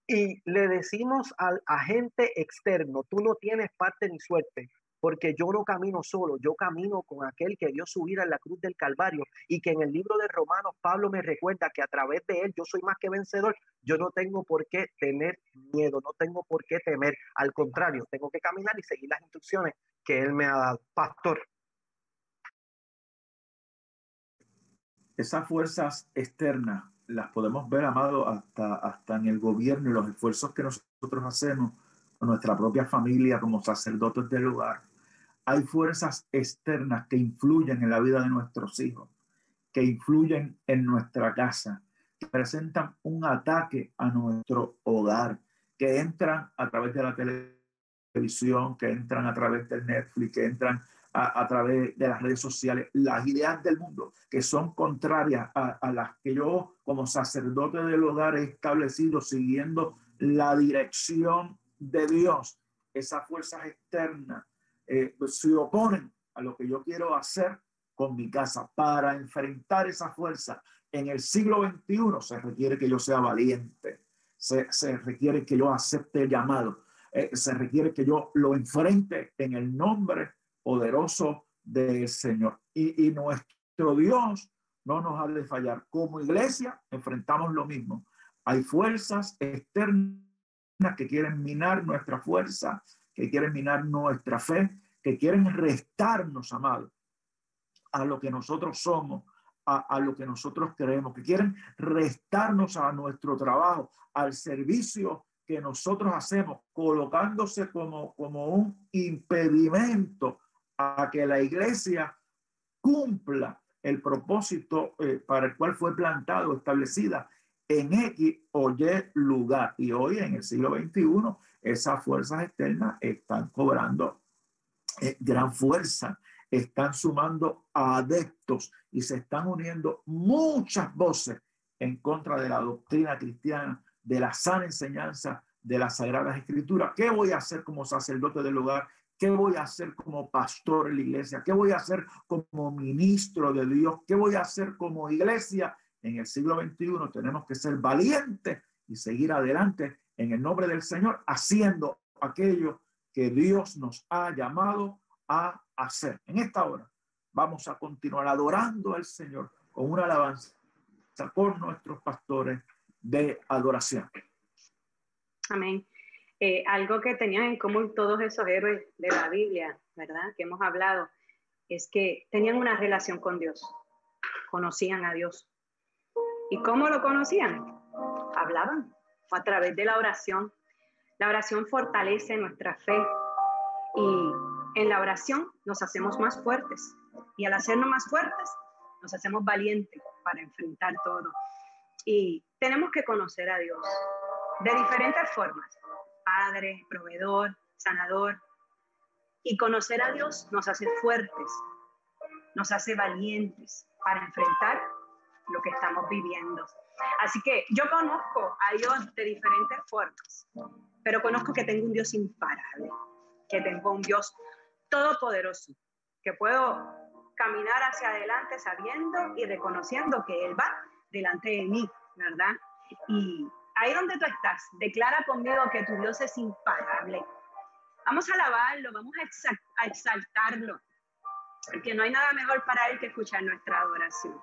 y le decimos al agente externo, tú no tienes parte ni suerte, porque yo no camino solo, yo camino con aquel que dio su vida en la cruz del Calvario y que en el libro de Romanos Pablo me recuerda que a través de él yo soy más que vencedor, yo no tengo por qué tener miedo, no tengo por qué temer, al contrario, tengo que caminar y seguir las instrucciones que él me ha dado. Pastor. Esas fuerzas externas las podemos ver, amado, hasta, hasta en el gobierno y los esfuerzos que nosotros hacemos nuestra propia familia como sacerdotes del lugar hay fuerzas externas que influyen en la vida de nuestros hijos, que influyen en nuestra casa, presentan un ataque a nuestro hogar, que entran a través de la televisión, que entran a través del Netflix, que entran a, través de las redes sociales, las ideas del mundo que son contrarias a las que yo como sacerdote del hogar he establecido siguiendo la dirección de Dios, esas fuerzas externas eh, pues, se oponen a lo que yo quiero hacer con mi casa. Para enfrentar esa fuerza en el siglo XXI se requiere que yo sea valiente, se, se requiere que yo acepte el llamado, eh, se requiere que yo lo enfrente en el nombre poderoso del Señor. Y, y nuestro Dios no nos ha de fallar. Como iglesia enfrentamos lo mismo. Hay fuerzas externas que quieren minar nuestra fuerza, que quieren minar nuestra fe, que quieren restarnos, amado, a lo que nosotros somos, a, lo que nosotros creemos, que quieren restarnos a nuestro trabajo, al servicio que nosotros hacemos, colocándose como, como un impedimento a que la iglesia cumpla el propósito eh, para el cual fue plantado, establecida en X o Y lugar. Y hoy en el siglo XXI, esas fuerzas externas están cobrando eh, gran fuerza, están sumando adeptos y se están uniendo muchas voces en contra de la doctrina cristiana, de la sana enseñanza de las Sagradas Escrituras. ¿Qué voy a hacer como sacerdote del lugar? ¿Qué voy a hacer como pastor en la iglesia? ¿Qué voy a hacer como ministro de Dios? ¿Qué voy a hacer como iglesia? En el siglo XXI tenemos que ser valientes y seguir adelante en el nombre del Señor, haciendo aquello que Dios nos ha llamado a hacer. En esta hora vamos a continuar adorando al Señor con una alabanza por nuestros pastores de adoración. Amén. Eh, algo que tenían en común todos esos héroes de la Biblia, ¿verdad? Que hemos hablado, es que tenían una relación con Dios, conocían a Dios. ¿Y cómo lo conocían? Hablaban a través de la oración. La oración fortalece nuestra fe y en la oración nos hacemos más fuertes y al hacernos más fuertes nos hacemos valientes para enfrentar todo. Y tenemos que conocer a Dios de diferentes formas. Padre, proveedor, sanador. Y conocer a Dios nos hace fuertes, nos hace valientes para enfrentar lo que estamos viviendo. Así que yo conozco a Dios de diferentes formas, pero conozco que tengo un Dios imparable, que tengo un Dios todopoderoso, que puedo caminar hacia adelante sabiendo y reconociendo que Él va delante de mí, ¿verdad? Y ahí donde tú estás, declara conmigo que tu Dios es imparable. Vamos a alabarlo, vamos a, exaltarlo, porque no hay nada mejor para él que escuchar nuestra adoración.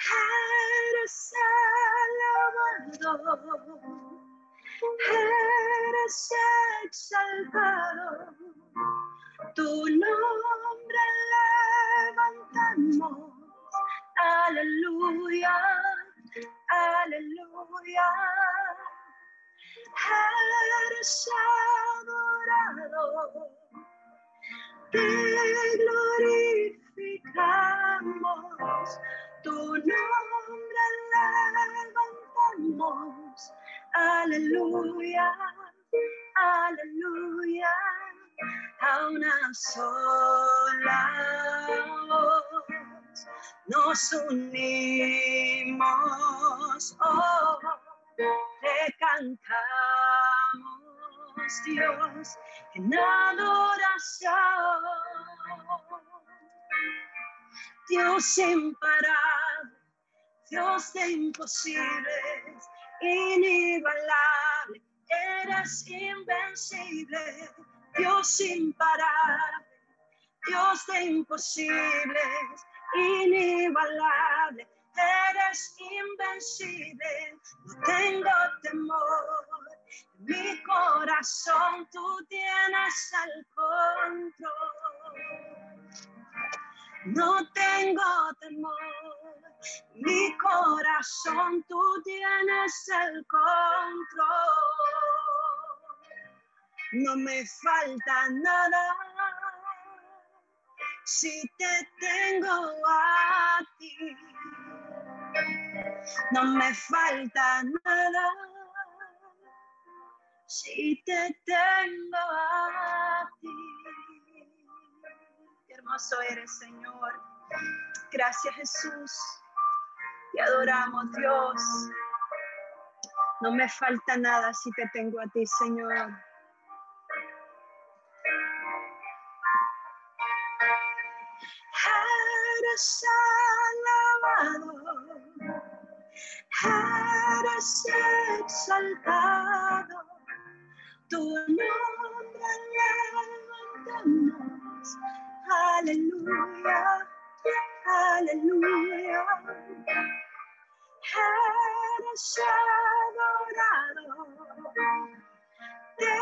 Eres alabado, eres exaltado, tu nombre levantamos, aleluya aleluya. Eres adorado, te glorificamos, tu nombre levantamos, aleluya, aleluya, a una sola nos unimos, oh, te cantamos, Dios, en adoración. Dios imparable, Dios de imposibles, inigualable, eres invencible, Dios imparable, Dios de imposibles, inigualable, eres invencible, no tengo temor. Mi corazón tú tienes el control. No tengo temor, mi corazón tú tienes el control. No me falta nada si te tengo a ti. No me falta nada si te tengo a ti. Hermoso eres, Señor. Gracias, Jesús. Te adoramos, Dios. No me falta nada si te tengo a ti, Señor. eres alabado, eres exaltado, tu nombre levantamos, aleluya, aleluya, eres te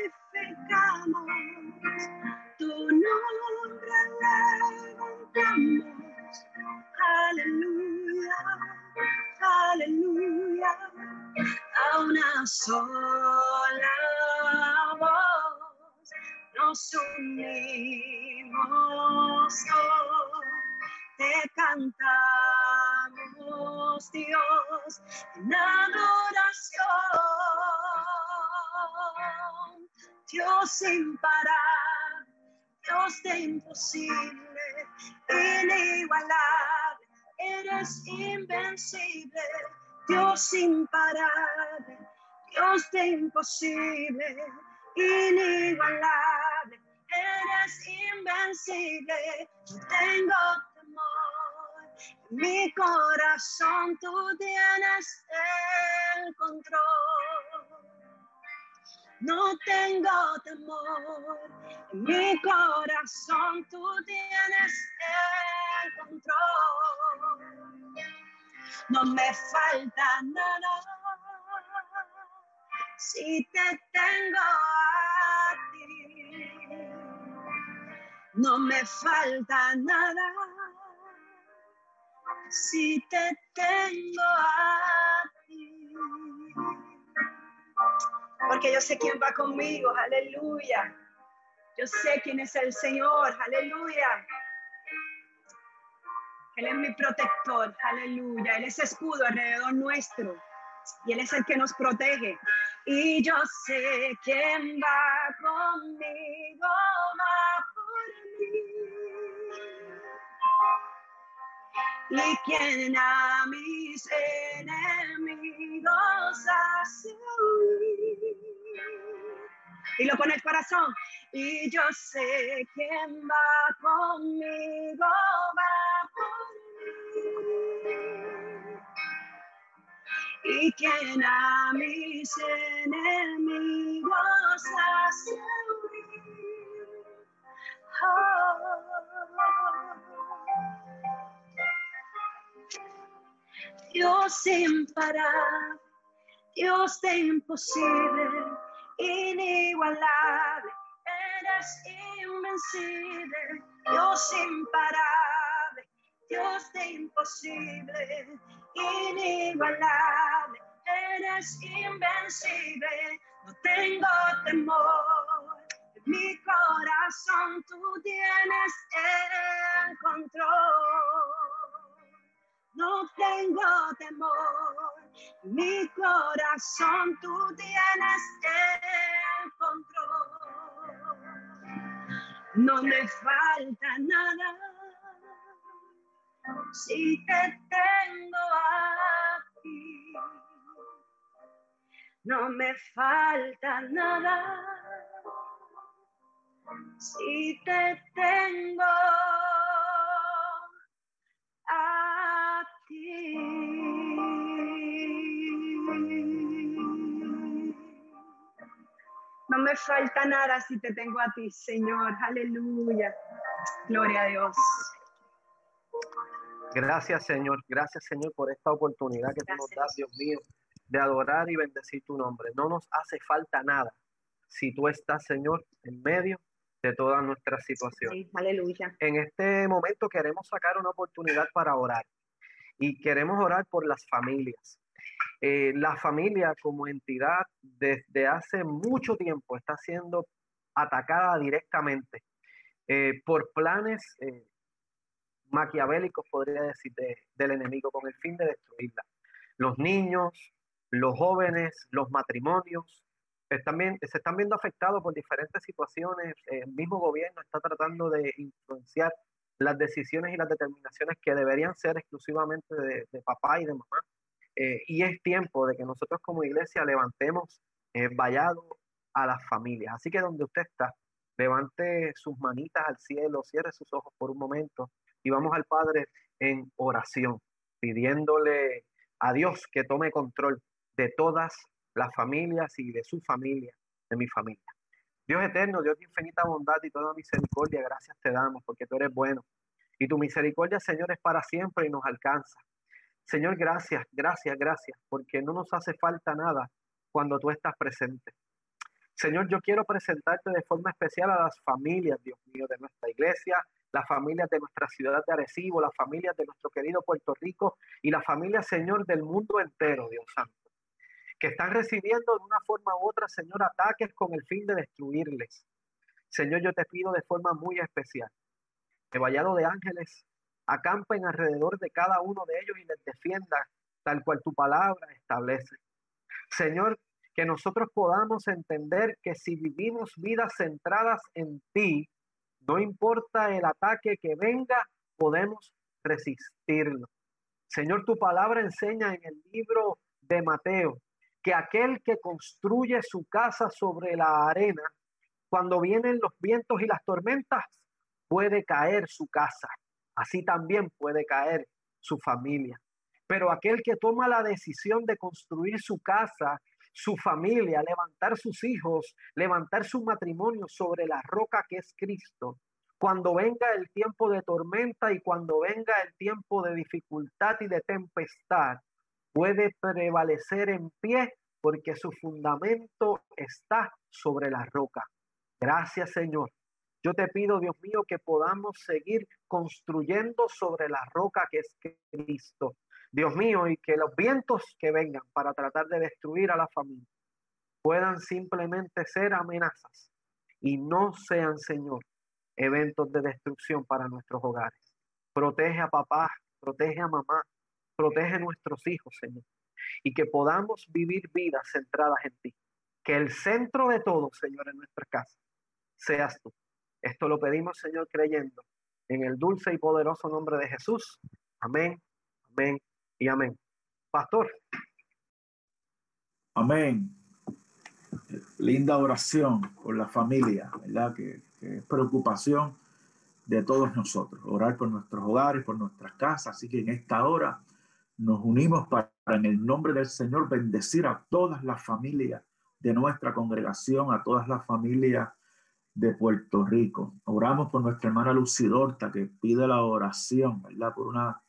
glorificamos tu nombre levantamos. Aleluya, aleluya. A una sola nos unimos. te cantamos, Dios, en adoración. Dios sin parar Dios de imposible, inigualable, eres invencible, Dios imparable, Dios de imposible, inigualable, eres invencible, no tengo temor, mi corazón tú tienes el control. No tengo temor, en mi corazón tú tienes el control. No me falta nada si te tengo No me falta nada si te tengo a ti porque yo sé quién va conmigo, aleluya. Yo sé quién es el Señor, aleluya. Él es mi protector, aleluya. Él es escudo alrededor nuestro y Él es el que nos protege. Y yo sé quién va conmigo, Y quien a mis enemigos hace y lo pone el corazón. Y yo sé quién va conmigo, va por mí. y quien a mis enemigos hace huir. Oh. Dios imparable, Dios de imposible, inigualable, eres invencible, Dios imparable, Dios de imposible, inigualable, eres invencible, no tengo temor, mi corazón tú tienes el control. No tengo temor, mi corazón tú tienes el control. No me falta nada si te tengo aquí. No me falta nada si te tengo No me falta nada si te tengo a ti, Señor. Aleluya. Gloria a Dios. Gracias, Señor. Gracias, Señor, por esta oportunidad que tú nos das, Dios mío, de adorar y bendecir tu nombre. No nos hace falta nada si tú estás, Señor, en medio de toda nuestra situación. Sí, aleluya. En este momento queremos sacar una oportunidad para orar y queremos orar por las familias. Eh, la familia como entidad desde hace mucho tiempo está siendo atacada directamente eh, por planes eh, maquiavélicos, podría decir, del enemigo con el fin de destruirla. Los niños, los jóvenes, los matrimonios, también, se están viendo afectados por diferentes situaciones. El mismo gobierno está tratando de influenciar las decisiones y las determinaciones que deberían ser exclusivamente de papá y de mamá eh, y es tiempo de que nosotros como iglesia levantemos eh, vallado a las familias. Así que donde usted está, levante sus manitas al cielo, cierre sus ojos por un momento y vamos al Padre en oración, pidiéndole a Dios que tome control de todas las familias y de su familia, de mi familia. Dios eterno, Dios de infinita bondad y toda misericordia, gracias te damos porque tú eres bueno. Y tu misericordia, Señor, es para siempre y nos alcanza. Señor, gracias, gracias, gracias, porque no nos hace falta nada cuando tú estás presente. Señor, yo quiero presentarte de forma especial a las familias, Dios mío, de nuestra iglesia, las familias de nuestra ciudad de Arecibo, las familias de nuestro querido Puerto Rico y las familias, Señor, del mundo entero, Dios Santo, que están recibiendo de una forma u otra, Señor, ataques con el fin de destruirles. Señor, yo te pido de forma muy especial que vallado de ángeles acampen alrededor de cada uno de ellos y les defienda tal cual tu palabra establece. Señor, que nosotros podamos entender que si vivimos vidas centradas en ti, no importa el ataque que venga, podemos resistirlo. Señor, tu palabra enseña en el libro de Mateo que aquel que construye su casa sobre la arena, cuando vienen los vientos y las tormentas, puede caer su casa así también puede caer su familia. Pero aquel que toma la decisión de construir su casa, su familia, levantar sus hijos, levantar su matrimonio sobre la roca que es Cristo, cuando venga el tiempo de tormenta y cuando venga el tiempo de dificultad y de tempestad, puede prevalecer en pie porque su fundamento está sobre la roca. Gracias Señor yo te pido, Dios mío, que podamos seguir construyendo sobre la roca que es Cristo. Dios mío, y que los vientos que vengan para tratar de destruir a la familia puedan simplemente ser amenazas y no sean, Señor, eventos de destrucción para nuestros hogares. Protege a papá, protege a mamá, protege a nuestros hijos, Señor, y que podamos vivir vidas centradas en ti. Que el centro de todo, Señor, en nuestra casa seas tú. Esto lo pedimos, Señor, creyendo en el dulce y poderoso nombre de Jesús. Amén, amén y amén. Pastor. Amén. Linda oración por la familia, ¿verdad? Que, es preocupación de todos nosotros. Orar por nuestros hogares, por nuestras casas. Así que en esta hora nos unimos para en el nombre del Señor bendecir a todas las familias de nuestra congregación, a todas las familias de Puerto Rico. Oramos por nuestra hermana Lucidorta que pide la oración, ¿verdad? Por una,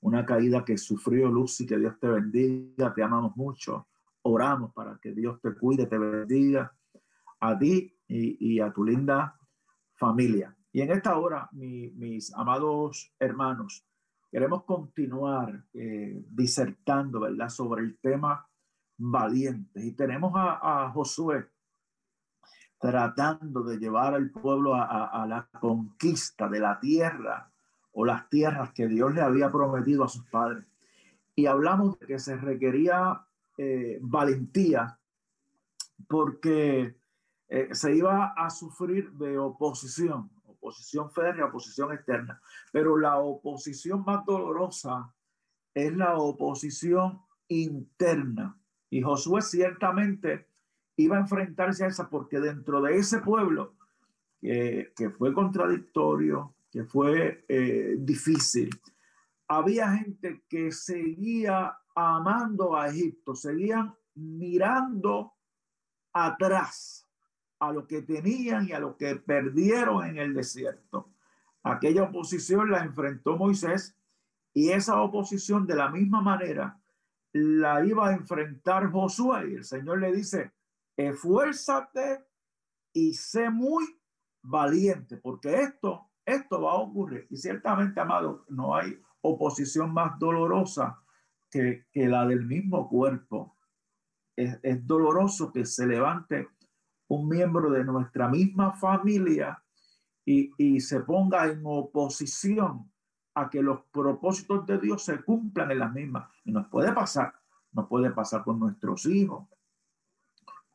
una caída que sufrió Lucy, que Dios te bendiga, te amamos mucho. Oramos para que Dios te cuide, te bendiga a ti y, a tu linda familia. Y en esta hora, mis amados hermanos, queremos continuar eh, disertando, ¿verdad?, sobre el tema valiente. Y tenemos a, Josué tratando de llevar al pueblo a, la conquista de la tierra o las tierras que Dios le había prometido a sus padres. Y hablamos de que se requería eh, valentía porque eh, se iba a sufrir de oposición, oposición férrea, oposición externa. Pero la oposición más dolorosa es la oposición interna. Y Josué ciertamente iba a enfrentarse a esa porque dentro de ese pueblo, que, fue contradictorio, que fue eh, difícil, había gente que seguía amando a Egipto, seguían mirando atrás a lo que tenían y a lo que perdieron en el desierto. Aquella oposición la enfrentó Moisés y esa oposición de la misma manera la iba a enfrentar Josué. Y el Señor le dice, esfuérzate y sé muy valiente, porque esto, esto va a ocurrir. Y ciertamente, amado, no hay oposición más dolorosa que, que la del mismo cuerpo. Es, doloroso que se levante un miembro de nuestra misma familia y, y se ponga en oposición a que los propósitos de Dios se cumplan en las mismas. Y nos puede pasar, nos puede pasar con nuestros hijos,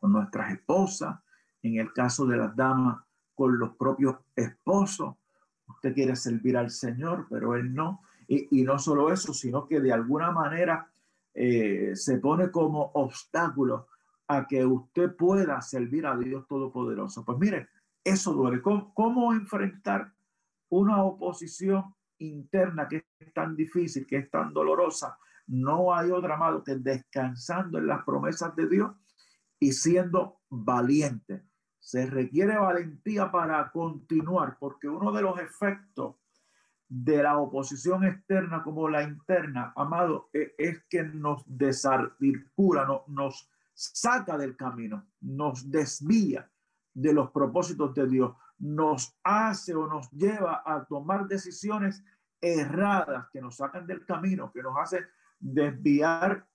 con nuestras esposas, en el caso de las damas, con los propios esposos. Usted quiere servir al Señor, pero él no. Y, y no solo eso, sino que de alguna manera eh, se pone como obstáculo a que usted pueda servir a Dios Todopoderoso. Pues mire, eso duele. ¿Cómo, enfrentar una oposición interna que es tan difícil, que es tan dolorosa? No hay otra amado que descansando en las promesas de Dios y siendo valiente. Se requiere valentía para continuar, porque uno de los efectos de la oposición externa como la interna, amado, e, es que nos desarticula, nos saca del camino, nos desvía de los propósitos de Dios, nos hace o nos lleva a tomar decisiones erradas que nos sacan del camino, que nos hace desviar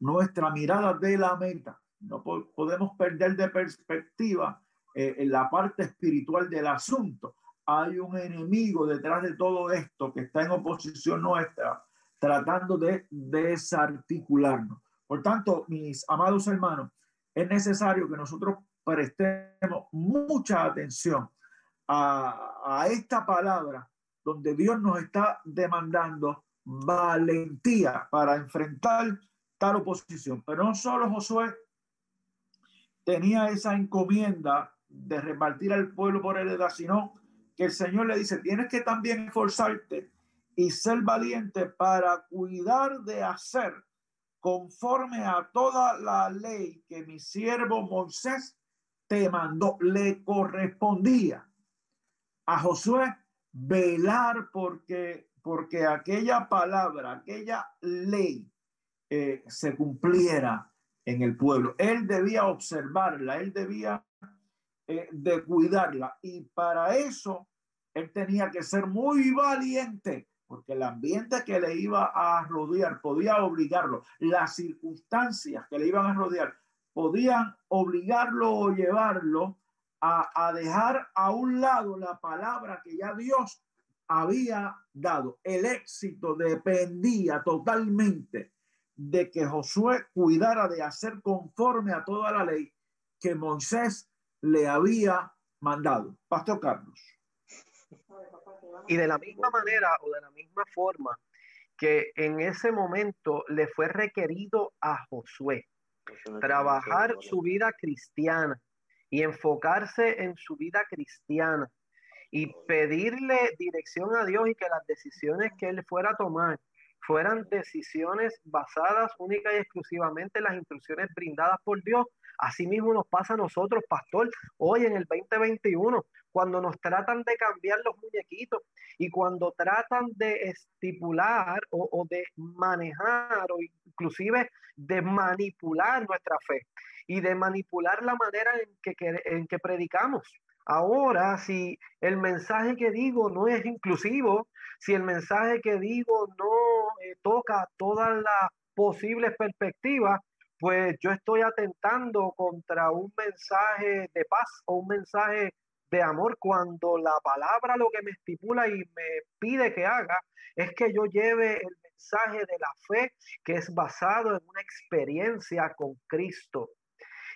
nuestra mirada de la meta. No podemos perder de perspectiva eh, en la parte espiritual del asunto. Hay un enemigo detrás de todo esto que está en oposición nuestra, tratando de desarticularnos. Por tanto, mis amados hermanos, es necesario que nosotros prestemos mucha atención a, esta palabra donde Dios nos está demandando valentía para enfrentar tal oposición. Pero no solo Josué tenía esa encomienda de repartir al pueblo por heredad, sino que el Señor le dice, tienes que también esforzarte y ser valiente para cuidar de hacer conforme a toda la ley que mi siervo Moisés te mandó, le correspondía a Josué velar porque, porque aquella palabra, aquella ley eh, se cumpliera en el pueblo. Él debía observarla, él debía eh, de cuidarla y para eso él tenía que ser muy valiente porque el ambiente que le iba a rodear podía obligarlo, las circunstancias que le iban a rodear podían obligarlo o llevarlo a, dejar a un lado la palabra que ya Dios había dado. El éxito dependía totalmente de que Josué cuidara de hacer conforme a toda la ley que Moisés le había mandado. Pastor Carlos. Y de la misma manera o de la misma forma que en ese momento le fue requerido a Josué trabajar su vida cristiana y enfocarse en su vida cristiana y pedirle dirección a Dios y que las decisiones que él fuera a tomar fueran decisiones basadas única y exclusivamente en las instrucciones brindadas por Dios. Asimismo nos pasa a nosotros, pastor, hoy en el 2021, cuando nos tratan de cambiar los muñequitos y cuando tratan de estipular o, de manejar o inclusive de manipular nuestra fe y de manipular la manera en que, en que predicamos. Ahora, si el mensaje que digo no es inclusivo, si el mensaje que digo no eh, toca todas las posibles perspectivas, pues yo estoy atentando contra un mensaje de paz o un mensaje de amor cuando la palabra lo que me estipula y me pide que haga es que yo lleve el mensaje de la fe que es basado en una experiencia con Cristo.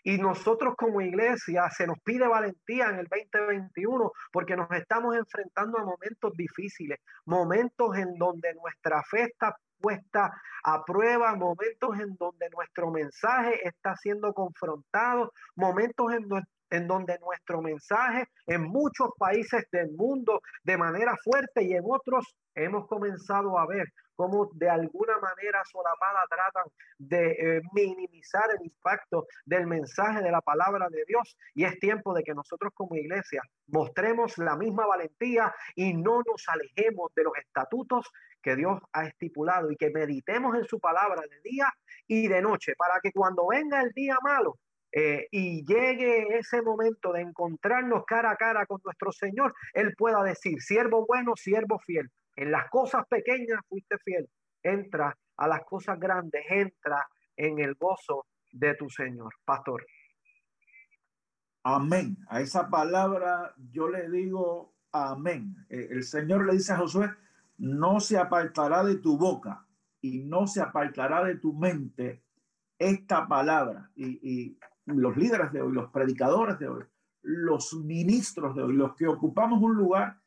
Y nosotros como iglesia se nos pide valentía en el 2021 porque nos estamos enfrentando a momentos difíciles, momentos en donde nuestra fe está puesta a prueba, momentos en donde nuestro mensaje está siendo confrontado, momentos en, en donde nuestro mensaje en muchos países del mundo de manera fuerte y en otros hemos comenzado a ver cómo de alguna manera solapada tratan de eh, minimizar el impacto del mensaje de la palabra de Dios. Y es tiempo de que nosotros como iglesia mostremos la misma valentía y no nos alejemos de los estatutos que Dios ha estipulado y que meditemos en su palabra de día y de noche para que cuando venga el día malo eh, y llegue ese momento de encontrarnos cara a cara con nuestro Señor, Él pueda decir, siervo bueno, siervo fiel, en las cosas pequeñas fuiste fiel, entra a las cosas grandes, entra en el gozo de tu Señor. Pastor. Amén. A esa palabra yo le digo amén. Eh, el Señor le dice a Josué, no se apartará de tu boca y no se apartará de tu mente esta palabra. Y, los líderes de hoy, los predicadores de hoy, los ministros de hoy, los que ocupamos un lugar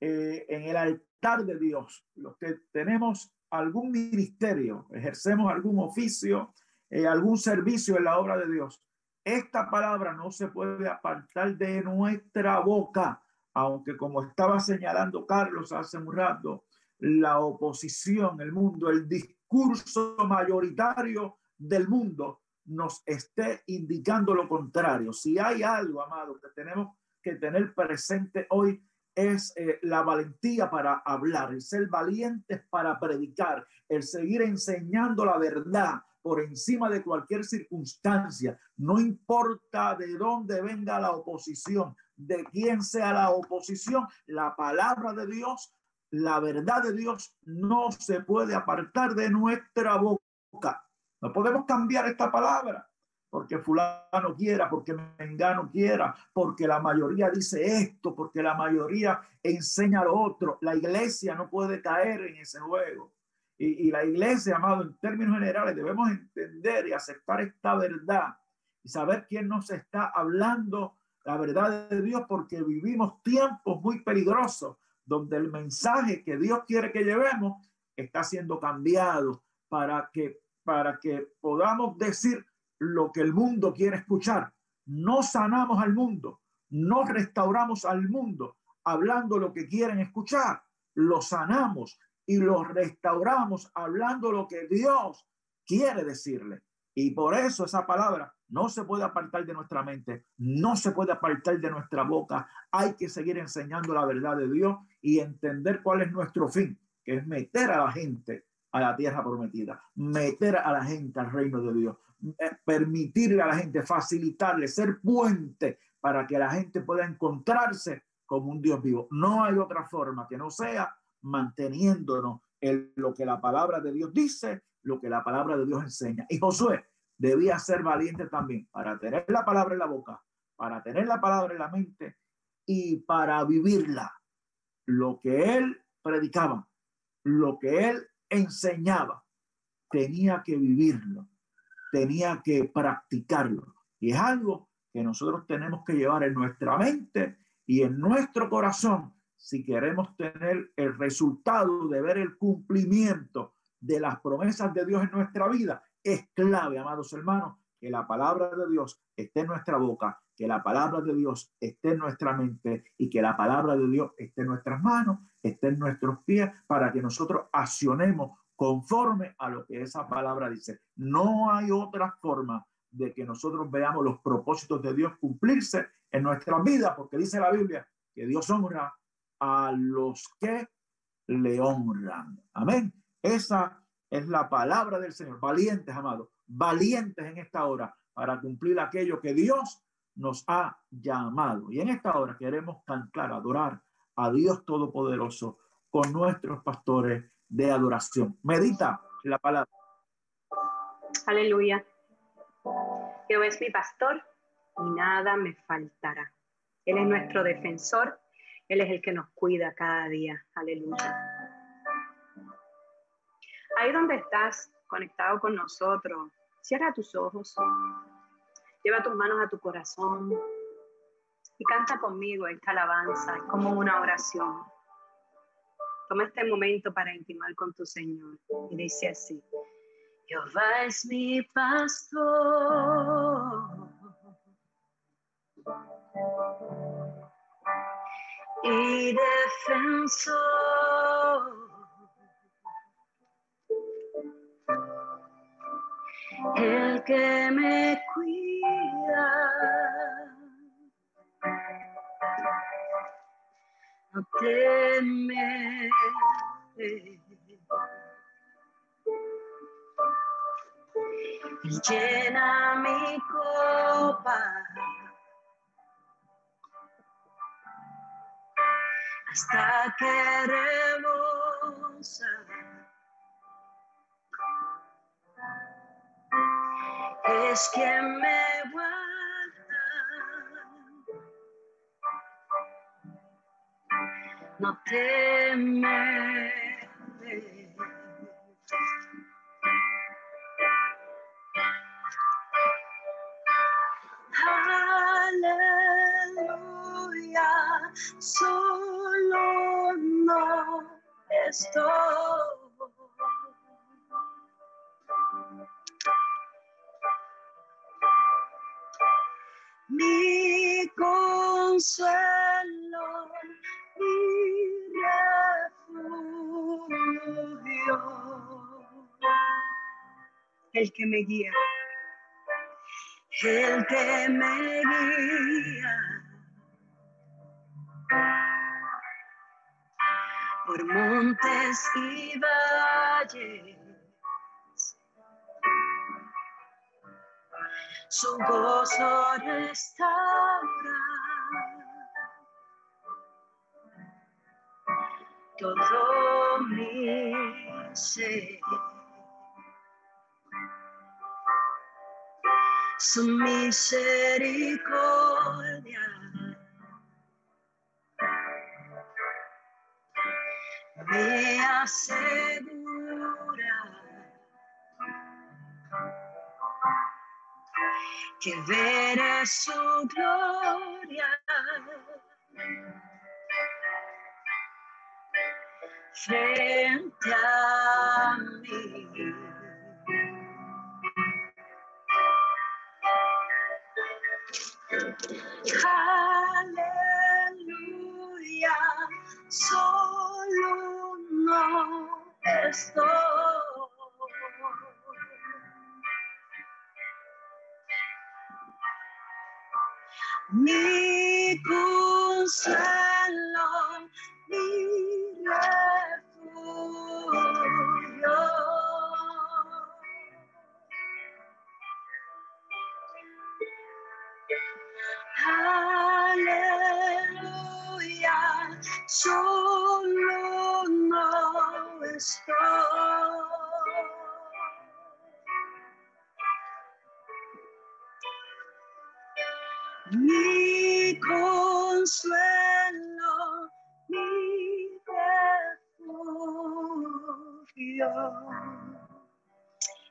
eh, en el de Dios, los que tenemos algún ministerio, ejercemos algún oficio, eh, algún servicio en la obra de Dios. Esta palabra no se puede apartar de nuestra boca, aunque como estaba señalando Carlos hace un rato, la oposición, el mundo, el discurso mayoritario del mundo nos esté indicando lo contrario. Si hay algo, amado, que tenemos que tener presente hoy es eh, la valentía para hablar, el ser valientes para predicar, el seguir enseñando la verdad por encima de cualquier circunstancia, no importa de dónde venga la oposición, de quién sea la oposición, la palabra de Dios, la verdad de Dios no se puede apartar de nuestra boca. No podemos cambiar esta palabra porque fulano quiera, porque mengano quiera, porque la mayoría dice esto, porque la mayoría enseña lo otro. La iglesia no puede caer en ese juego. Y, y la iglesia, amado, en términos generales, debemos entender y aceptar esta verdad y saber quién nos está hablando la verdad de Dios, porque vivimos tiempos muy peligrosos donde el mensaje que Dios quiere que llevemos está siendo cambiado para que para que podamos decir lo que el mundo quiere escuchar. No sanamos al mundo, no restauramos al mundo hablando lo que quieren escuchar. Lo sanamos y lo restauramos hablando lo que Dios quiere decirle. Y por eso esa palabra no se puede apartar de nuestra mente, no se puede apartar de nuestra boca. Hay que seguir enseñando la verdad de Dios y entender cuál es nuestro fin, que es meter a la gente a la tierra prometida, meter a la gente al reino de Dios, permitirle a la gente, facilitarle, ser puente para que la gente pueda encontrarse con un Dios vivo. No hay otra forma que no sea manteniéndonos en lo que la palabra de Dios dice, lo que la palabra de Dios enseña. Y Josué debía ser valiente también para tener la palabra en la boca, para tener la palabra en la mente y para vivirla. Lo que él predicaba, lo que él enseñaba, tenía que vivirlo, tenía que practicarlo. Y es algo que nosotros tenemos que llevar en nuestra mente y en nuestro corazón si queremos tener el resultado de ver el cumplimiento de las promesas de Dios en nuestra vida. Es clave, amados hermanos, que la palabra de Dios esté en nuestra boca, que la palabra de Dios esté en nuestra mente y que la palabra de Dios esté en nuestras manos, esté en nuestros pies, para que nosotros accionemos conforme a lo que esa palabra dice. No hay otra forma de que nosotros veamos los propósitos de Dios cumplirse en nuestra vida, porque dice la Biblia que Dios honra a los que le honran. Amén. Esa es la palabra del Señor. Valientes, amados, valientes en esta hora para cumplir aquello que Dios nos ha llamado. Y en esta hora queremos cantar, adorar a Dios Todopoderoso con nuestros pastores de adoración. Medita la palabra. Aleluya. Jehová es mi pastor y nada me faltará. Él es nuestro defensor. Él es el que nos cuida cada día. Aleluya. Ahí donde estás conectado con nosotros, cierra tus ojos, lleva tus manos a tu corazón y canta conmigo esta alabanza. Es como una oración. Toma este momento para intimar con tu Señor. Y dice así, Jehová es mi pastor. Y defensor. El que me cuida no teme. llena mi copa hasta que rebosa. Es quien me no teme. Aleluya, solo no estoy. Mi consuelo el que me guía, el que me guía. Por montes y valles. Su gozo restaura todo mi ser. Su misericordia me asegura que veré su gloria frente a mí. Aleluya, solo no estoy. Mi consuelo, mi Aleluya, solo no estoy. Mi consuelo, mi refugio.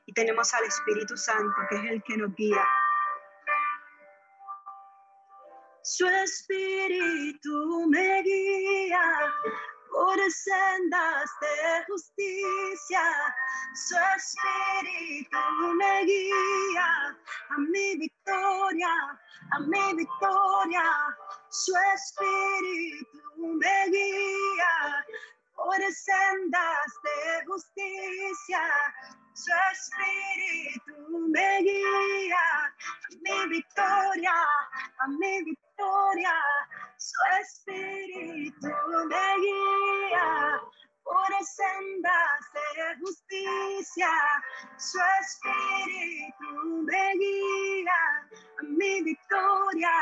Y tenemos al Espíritu Santo, que es el que nos guía su espíritu me guía por sendas de justicia. Su espíritu me guía a mi victoria, a mi victoria. Su espíritu me guía por sendas de justicia su espíritu me guía a mi victoria, a mi victoria, su espíritu me guía por sendas de justicia, su espíritu me guía a mi victoria,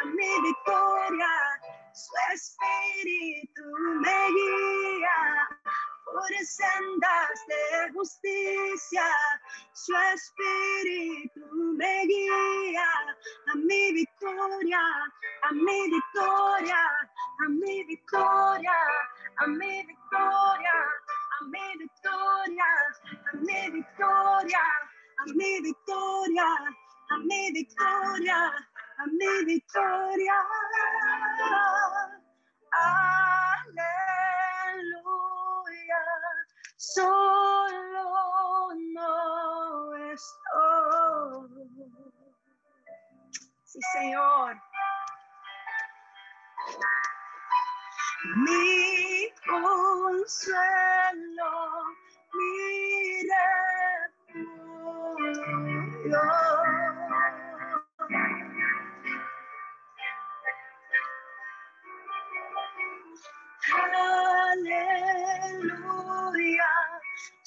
a mi victoria, su espíritu me guía por sendas de justicia, su espíritu me guía a mi victoria, a mi victoria, a mi victoria, a mi victoria, a mi victoria, a mi victoria, a mi victoria, a mi victoria, a mi victoria. Ah. Solo no estoy. Sí, Señor. Mi consuelo, mi refugio. Aleluya,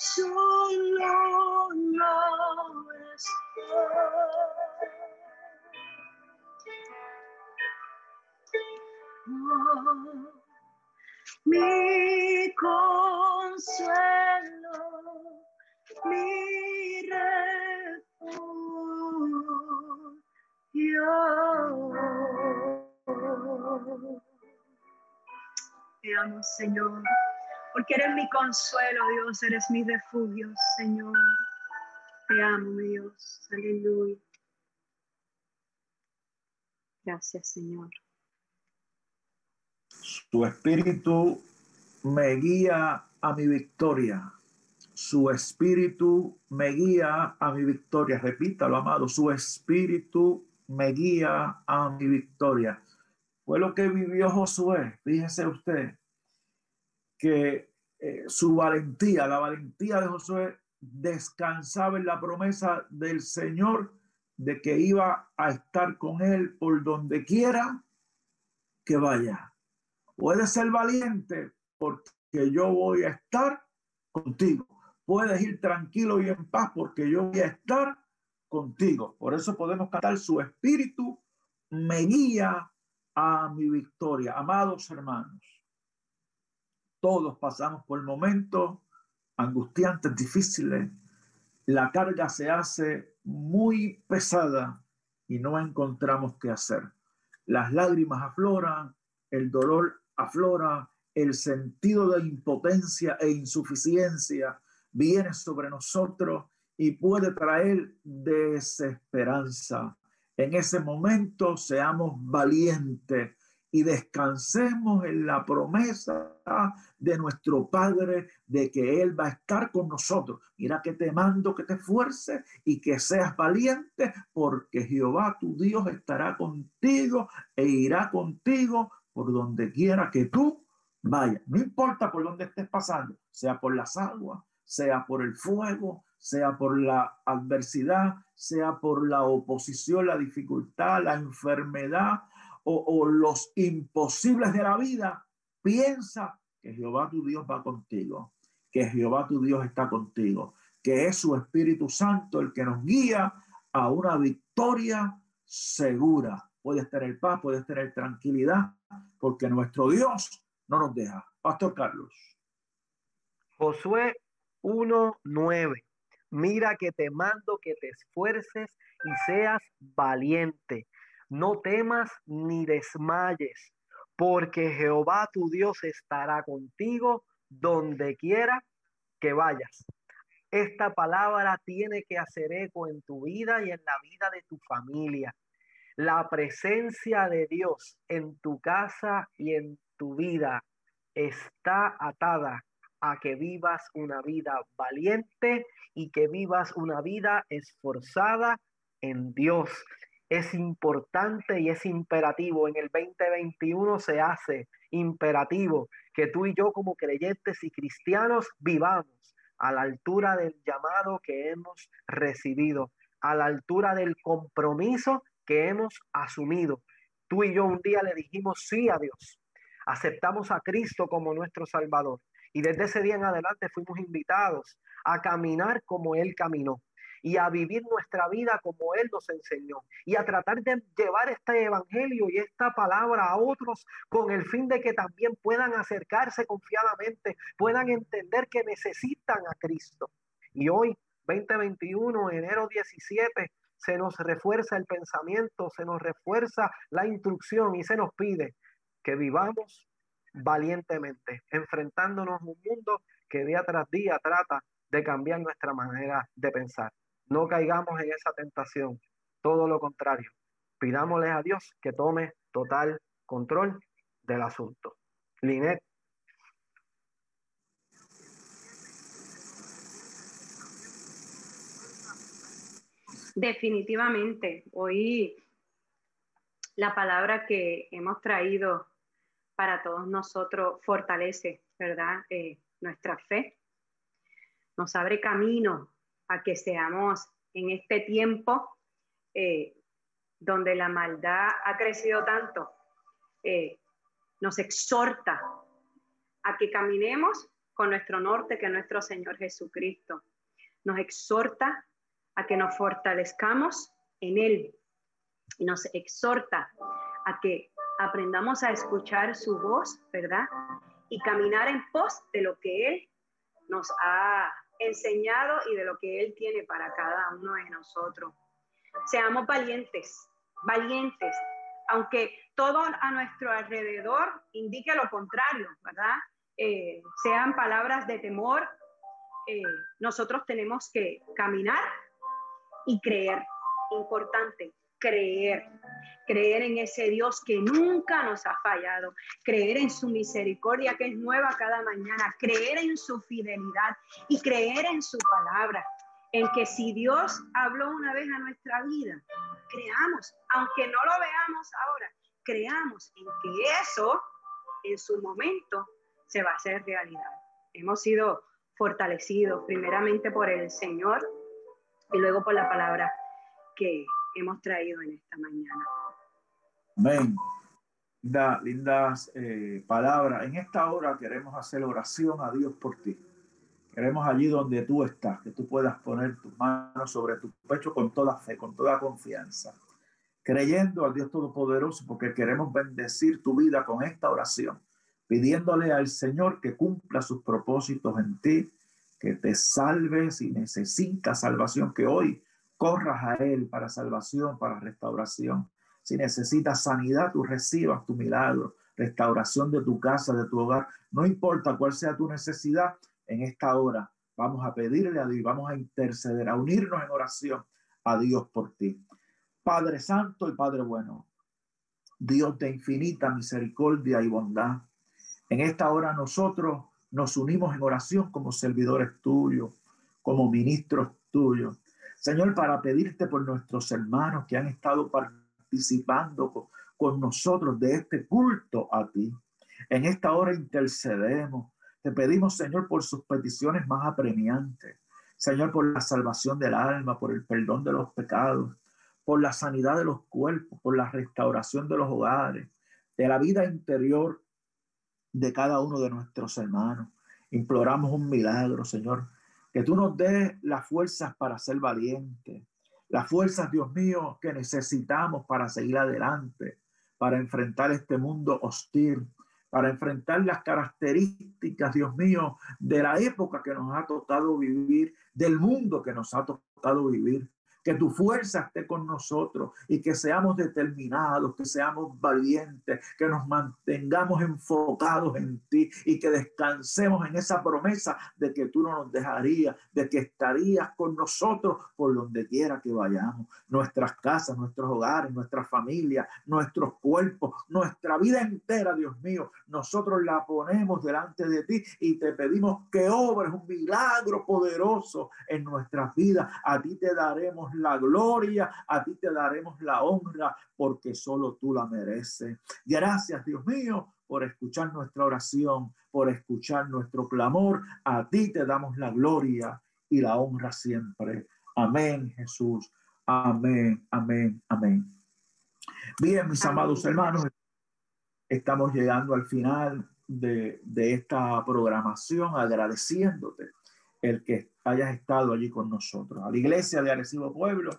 solo no estoy. Oh, mi consuelo, mi refugio. Te amo, Señor, porque eres mi consuelo, Dios, eres mi refugio, Señor. Te amo, mi Dios. Aleluya. Gracias, Señor. Su espíritu me guía a mi victoria. Su espíritu me guía a mi victoria. Repítalo, amado. Su espíritu me guía a mi victoria. Fue lo que vivió Josué. Fíjese usted que eh, su valentía, la valentía de Josué descansaba en la promesa del Señor de que iba a estar con él por donde quiera que vaya. Puedes ser valiente porque yo voy a estar contigo. Puedes ir tranquilo y en paz porque yo voy a estar contigo. Por eso podemos cantar su espíritu me guía a mi victoria. Amados hermanos, todos pasamos por momentos angustiantes, difíciles. La carga se hace muy pesada y no encontramos qué hacer. Las lágrimas afloran, el dolor aflora, el sentido de impotencia e insuficiencia viene sobre nosotros y puede traer desesperanza. En ese momento seamos valientes y descansemos en la promesa de nuestro Padre de que Él va a estar con nosotros. Mira que te mando que te esfuerces y que seas valiente porque Jehová tu Dios estará contigo e irá contigo por donde quiera que tú vayas. No importa por dónde estés pasando, sea por las aguas, sea por el fuego, sea por la adversidad, sea por la oposición, la dificultad, la enfermedad o, los imposibles de la vida, piensa que Jehová tu Dios va contigo, que Jehová tu Dios está contigo, que es su Espíritu Santo el que nos guía a una victoria segura. Puedes tener paz, puedes tener tranquilidad, porque nuestro Dios no nos deja. Pastor Carlos. Josué 1.9. Mira que te mando que te esfuerces y seas valiente. No temas ni desmayes, porque Jehová tu Dios estará contigo donde quiera que vayas. Esta palabra tiene que hacer eco en tu vida y en la vida de tu familia. La presencia de Dios en tu casa y en tu vida está atada a que vivas una vida valiente y que vivas una vida esforzada en Dios. Es importante y es imperativo. En el 2021 se hace imperativo que tú y yo como creyentes y cristianos vivamos a la altura del llamado que hemos recibido, a la altura del compromiso que hemos asumido. Tú y yo un día le dijimos sí a Dios, aceptamos a Cristo como nuestro Salvador y desde ese día en adelante fuimos invitados a caminar como Él caminó y a vivir nuestra vida como Él nos enseñó y a tratar de llevar este evangelio y esta palabra a otros con el fin de que también puedan acercarse confiadamente, puedan entender que necesitan a Cristo. Y hoy, 2021, enero 17, se nos refuerza el pensamiento, se nos refuerza la instrucción y se nos pide que vivamos valientemente, enfrentándonos a un mundo que día tras día trata de cambiar nuestra manera de pensar. No caigamos en esa tentación, todo lo contrario. Pidámosle a Dios que tome total control del asunto. Linet. Definitivamente, hoy la palabra que hemos traído para todos nosotros fortalece, ¿verdad? Eh, nuestra fe, nos abre camino a que seamos en este tiempo eh, donde la maldad ha crecido tanto, eh, nos exhorta a que caminemos con nuestro norte, que es nuestro Señor Jesucristo. Nos exhorta a que nos fortalezcamos en Él. Y nos exhorta a que aprendamos a escuchar su voz, ¿verdad? Y caminar en pos de lo que Él nos ha enseñado y de lo que Él tiene para cada uno de nosotros. Seamos valientes, valientes, aunque todo a nuestro alrededor indique lo contrario, ¿verdad? Eh, sean palabras de temor, eh, nosotros tenemos que caminar y creer. Importante, creer, creer en ese Dios que nunca nos ha fallado, creer en su misericordia que es nueva cada mañana, creer en su fidelidad y creer en su palabra, en que si Dios habló una vez a nuestra vida, creamos, aunque no lo veamos ahora, creamos en que eso en su momento se va a hacer realidad. Hemos sido fortalecidos primeramente por el Señor y luego por la palabra que hemos traído en esta mañana. Amén. lindas eh, palabras. En esta hora queremos hacer oración a Dios por ti. Queremos allí donde tú estás, que tú puedas poner tus manos sobre tu pecho con toda fe, con toda confianza, creyendo al Dios Todopoderoso, porque queremos bendecir tu vida con esta oración, pidiéndole al Señor que cumpla sus propósitos en ti, que te salve si necesitas salvación, que hoy corras a Él para salvación, para restauración. Si necesitas sanidad, tú recibas tu milagro, restauración de tu casa, de tu hogar. No importa cuál sea tu necesidad, en esta hora vamos a pedirle a Dios, vamos a interceder, a unirnos en oración a Dios por ti. Padre Santo y Padre Bueno, Dios de infinita misericordia y bondad. En esta hora nosotros nos unimos en oración como servidores tuyos, como ministros tuyos. Señor, para pedirte por nuestros hermanos que han estado participando con, nosotros de este culto a ti. En esta hora intercedemos. Te pedimos, Señor, por sus peticiones más apremiantes. Señor, por la salvación del alma, por el perdón de los pecados, por la sanidad de los cuerpos, por la restauración de los hogares, de la vida interior de cada uno de nuestros hermanos. Imploramos un milagro, Señor, que tú nos des las fuerzas para ser valientes, las fuerzas, Dios mío, que necesitamos para seguir adelante, para enfrentar este mundo hostil, para enfrentar las características, Dios mío, de la época que nos ha tocado vivir, del mundo que nos ha tocado vivir que tu fuerza esté con nosotros y que seamos determinados, que seamos valientes, que nos mantengamos enfocados en ti y que descansemos en esa promesa de que tú no nos dejarías, de que estarías con nosotros por donde quiera que vayamos. Nuestras casas, nuestros hogares, nuestra familia, nuestros cuerpos, nuestra vida entera, Dios mío, nosotros la ponemos delante de ti y te pedimos que obres un milagro poderoso en nuestras vidas. A ti te daremos la gloria, a ti te daremos la honra, porque solo tú la mereces. Gracias, Dios mío, por escuchar nuestra oración, por escuchar nuestro clamor. A ti te damos la gloria y la honra siempre. Amén, Jesús. Amén, amén, amén. Bien, mis amados hermanos, estamos llegando al final de, de esta programación agradeciéndote el que hayas estado allí con nosotros. A la iglesia de Arecibo Pueblo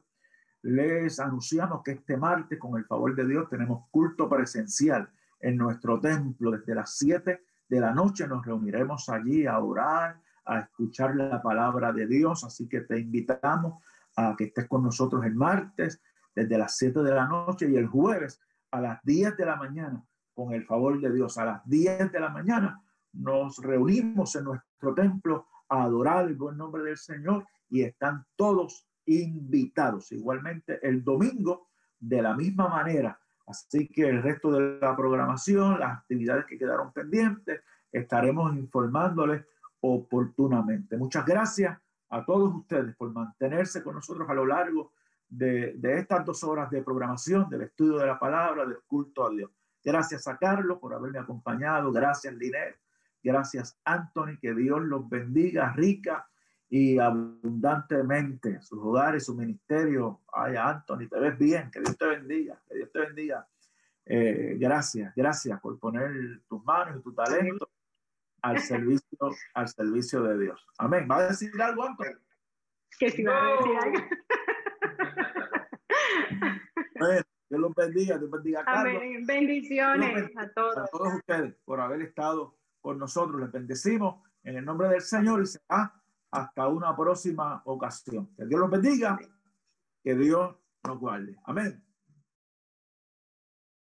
les anunciamos que este martes, con el favor de Dios, tenemos culto presencial en nuestro templo desde las 7 de la noche. Nos reuniremos allí a orar, a escuchar la palabra de Dios. Así que te invitamos a que estés con nosotros el martes desde las 7 de la noche y el jueves a las 10 de la mañana, con el favor de Dios, a las 10 de la mañana nos reunimos en nuestro templo a adorar el buen nombre del Señor y están todos invitados. Igualmente el domingo, de la misma manera. Así que el resto de la programación, las actividades que quedaron pendientes, estaremos informándoles oportunamente. Muchas gracias a todos ustedes por mantenerse con nosotros a lo largo de, de, estas dos horas de programación, del estudio de la palabra, del culto a Dios. Gracias a Carlos por haberme acompañado. Gracias, Linet. Gracias, Anthony. Que Dios los bendiga rica y abundantemente sus hogares, su ministerio. Ay, Anthony, te ves bien, que Dios te bendiga, que Dios te bendiga. Eh, gracias, gracias por poner tus manos y tu talento al servicio, al servicio de Dios. Amén. ¿Va a decir algo, Anthony? Que si va a decir algo. bueno, Dios los bendiga, Dios bendiga a Carlos. Amén. Bendiciones a todos. A todos ustedes por haber estado con nosotros. Les bendecimos en el nombre del Señor y será hasta una próxima ocasión. Que Dios los bendiga, que Dios nos guarde. Amén.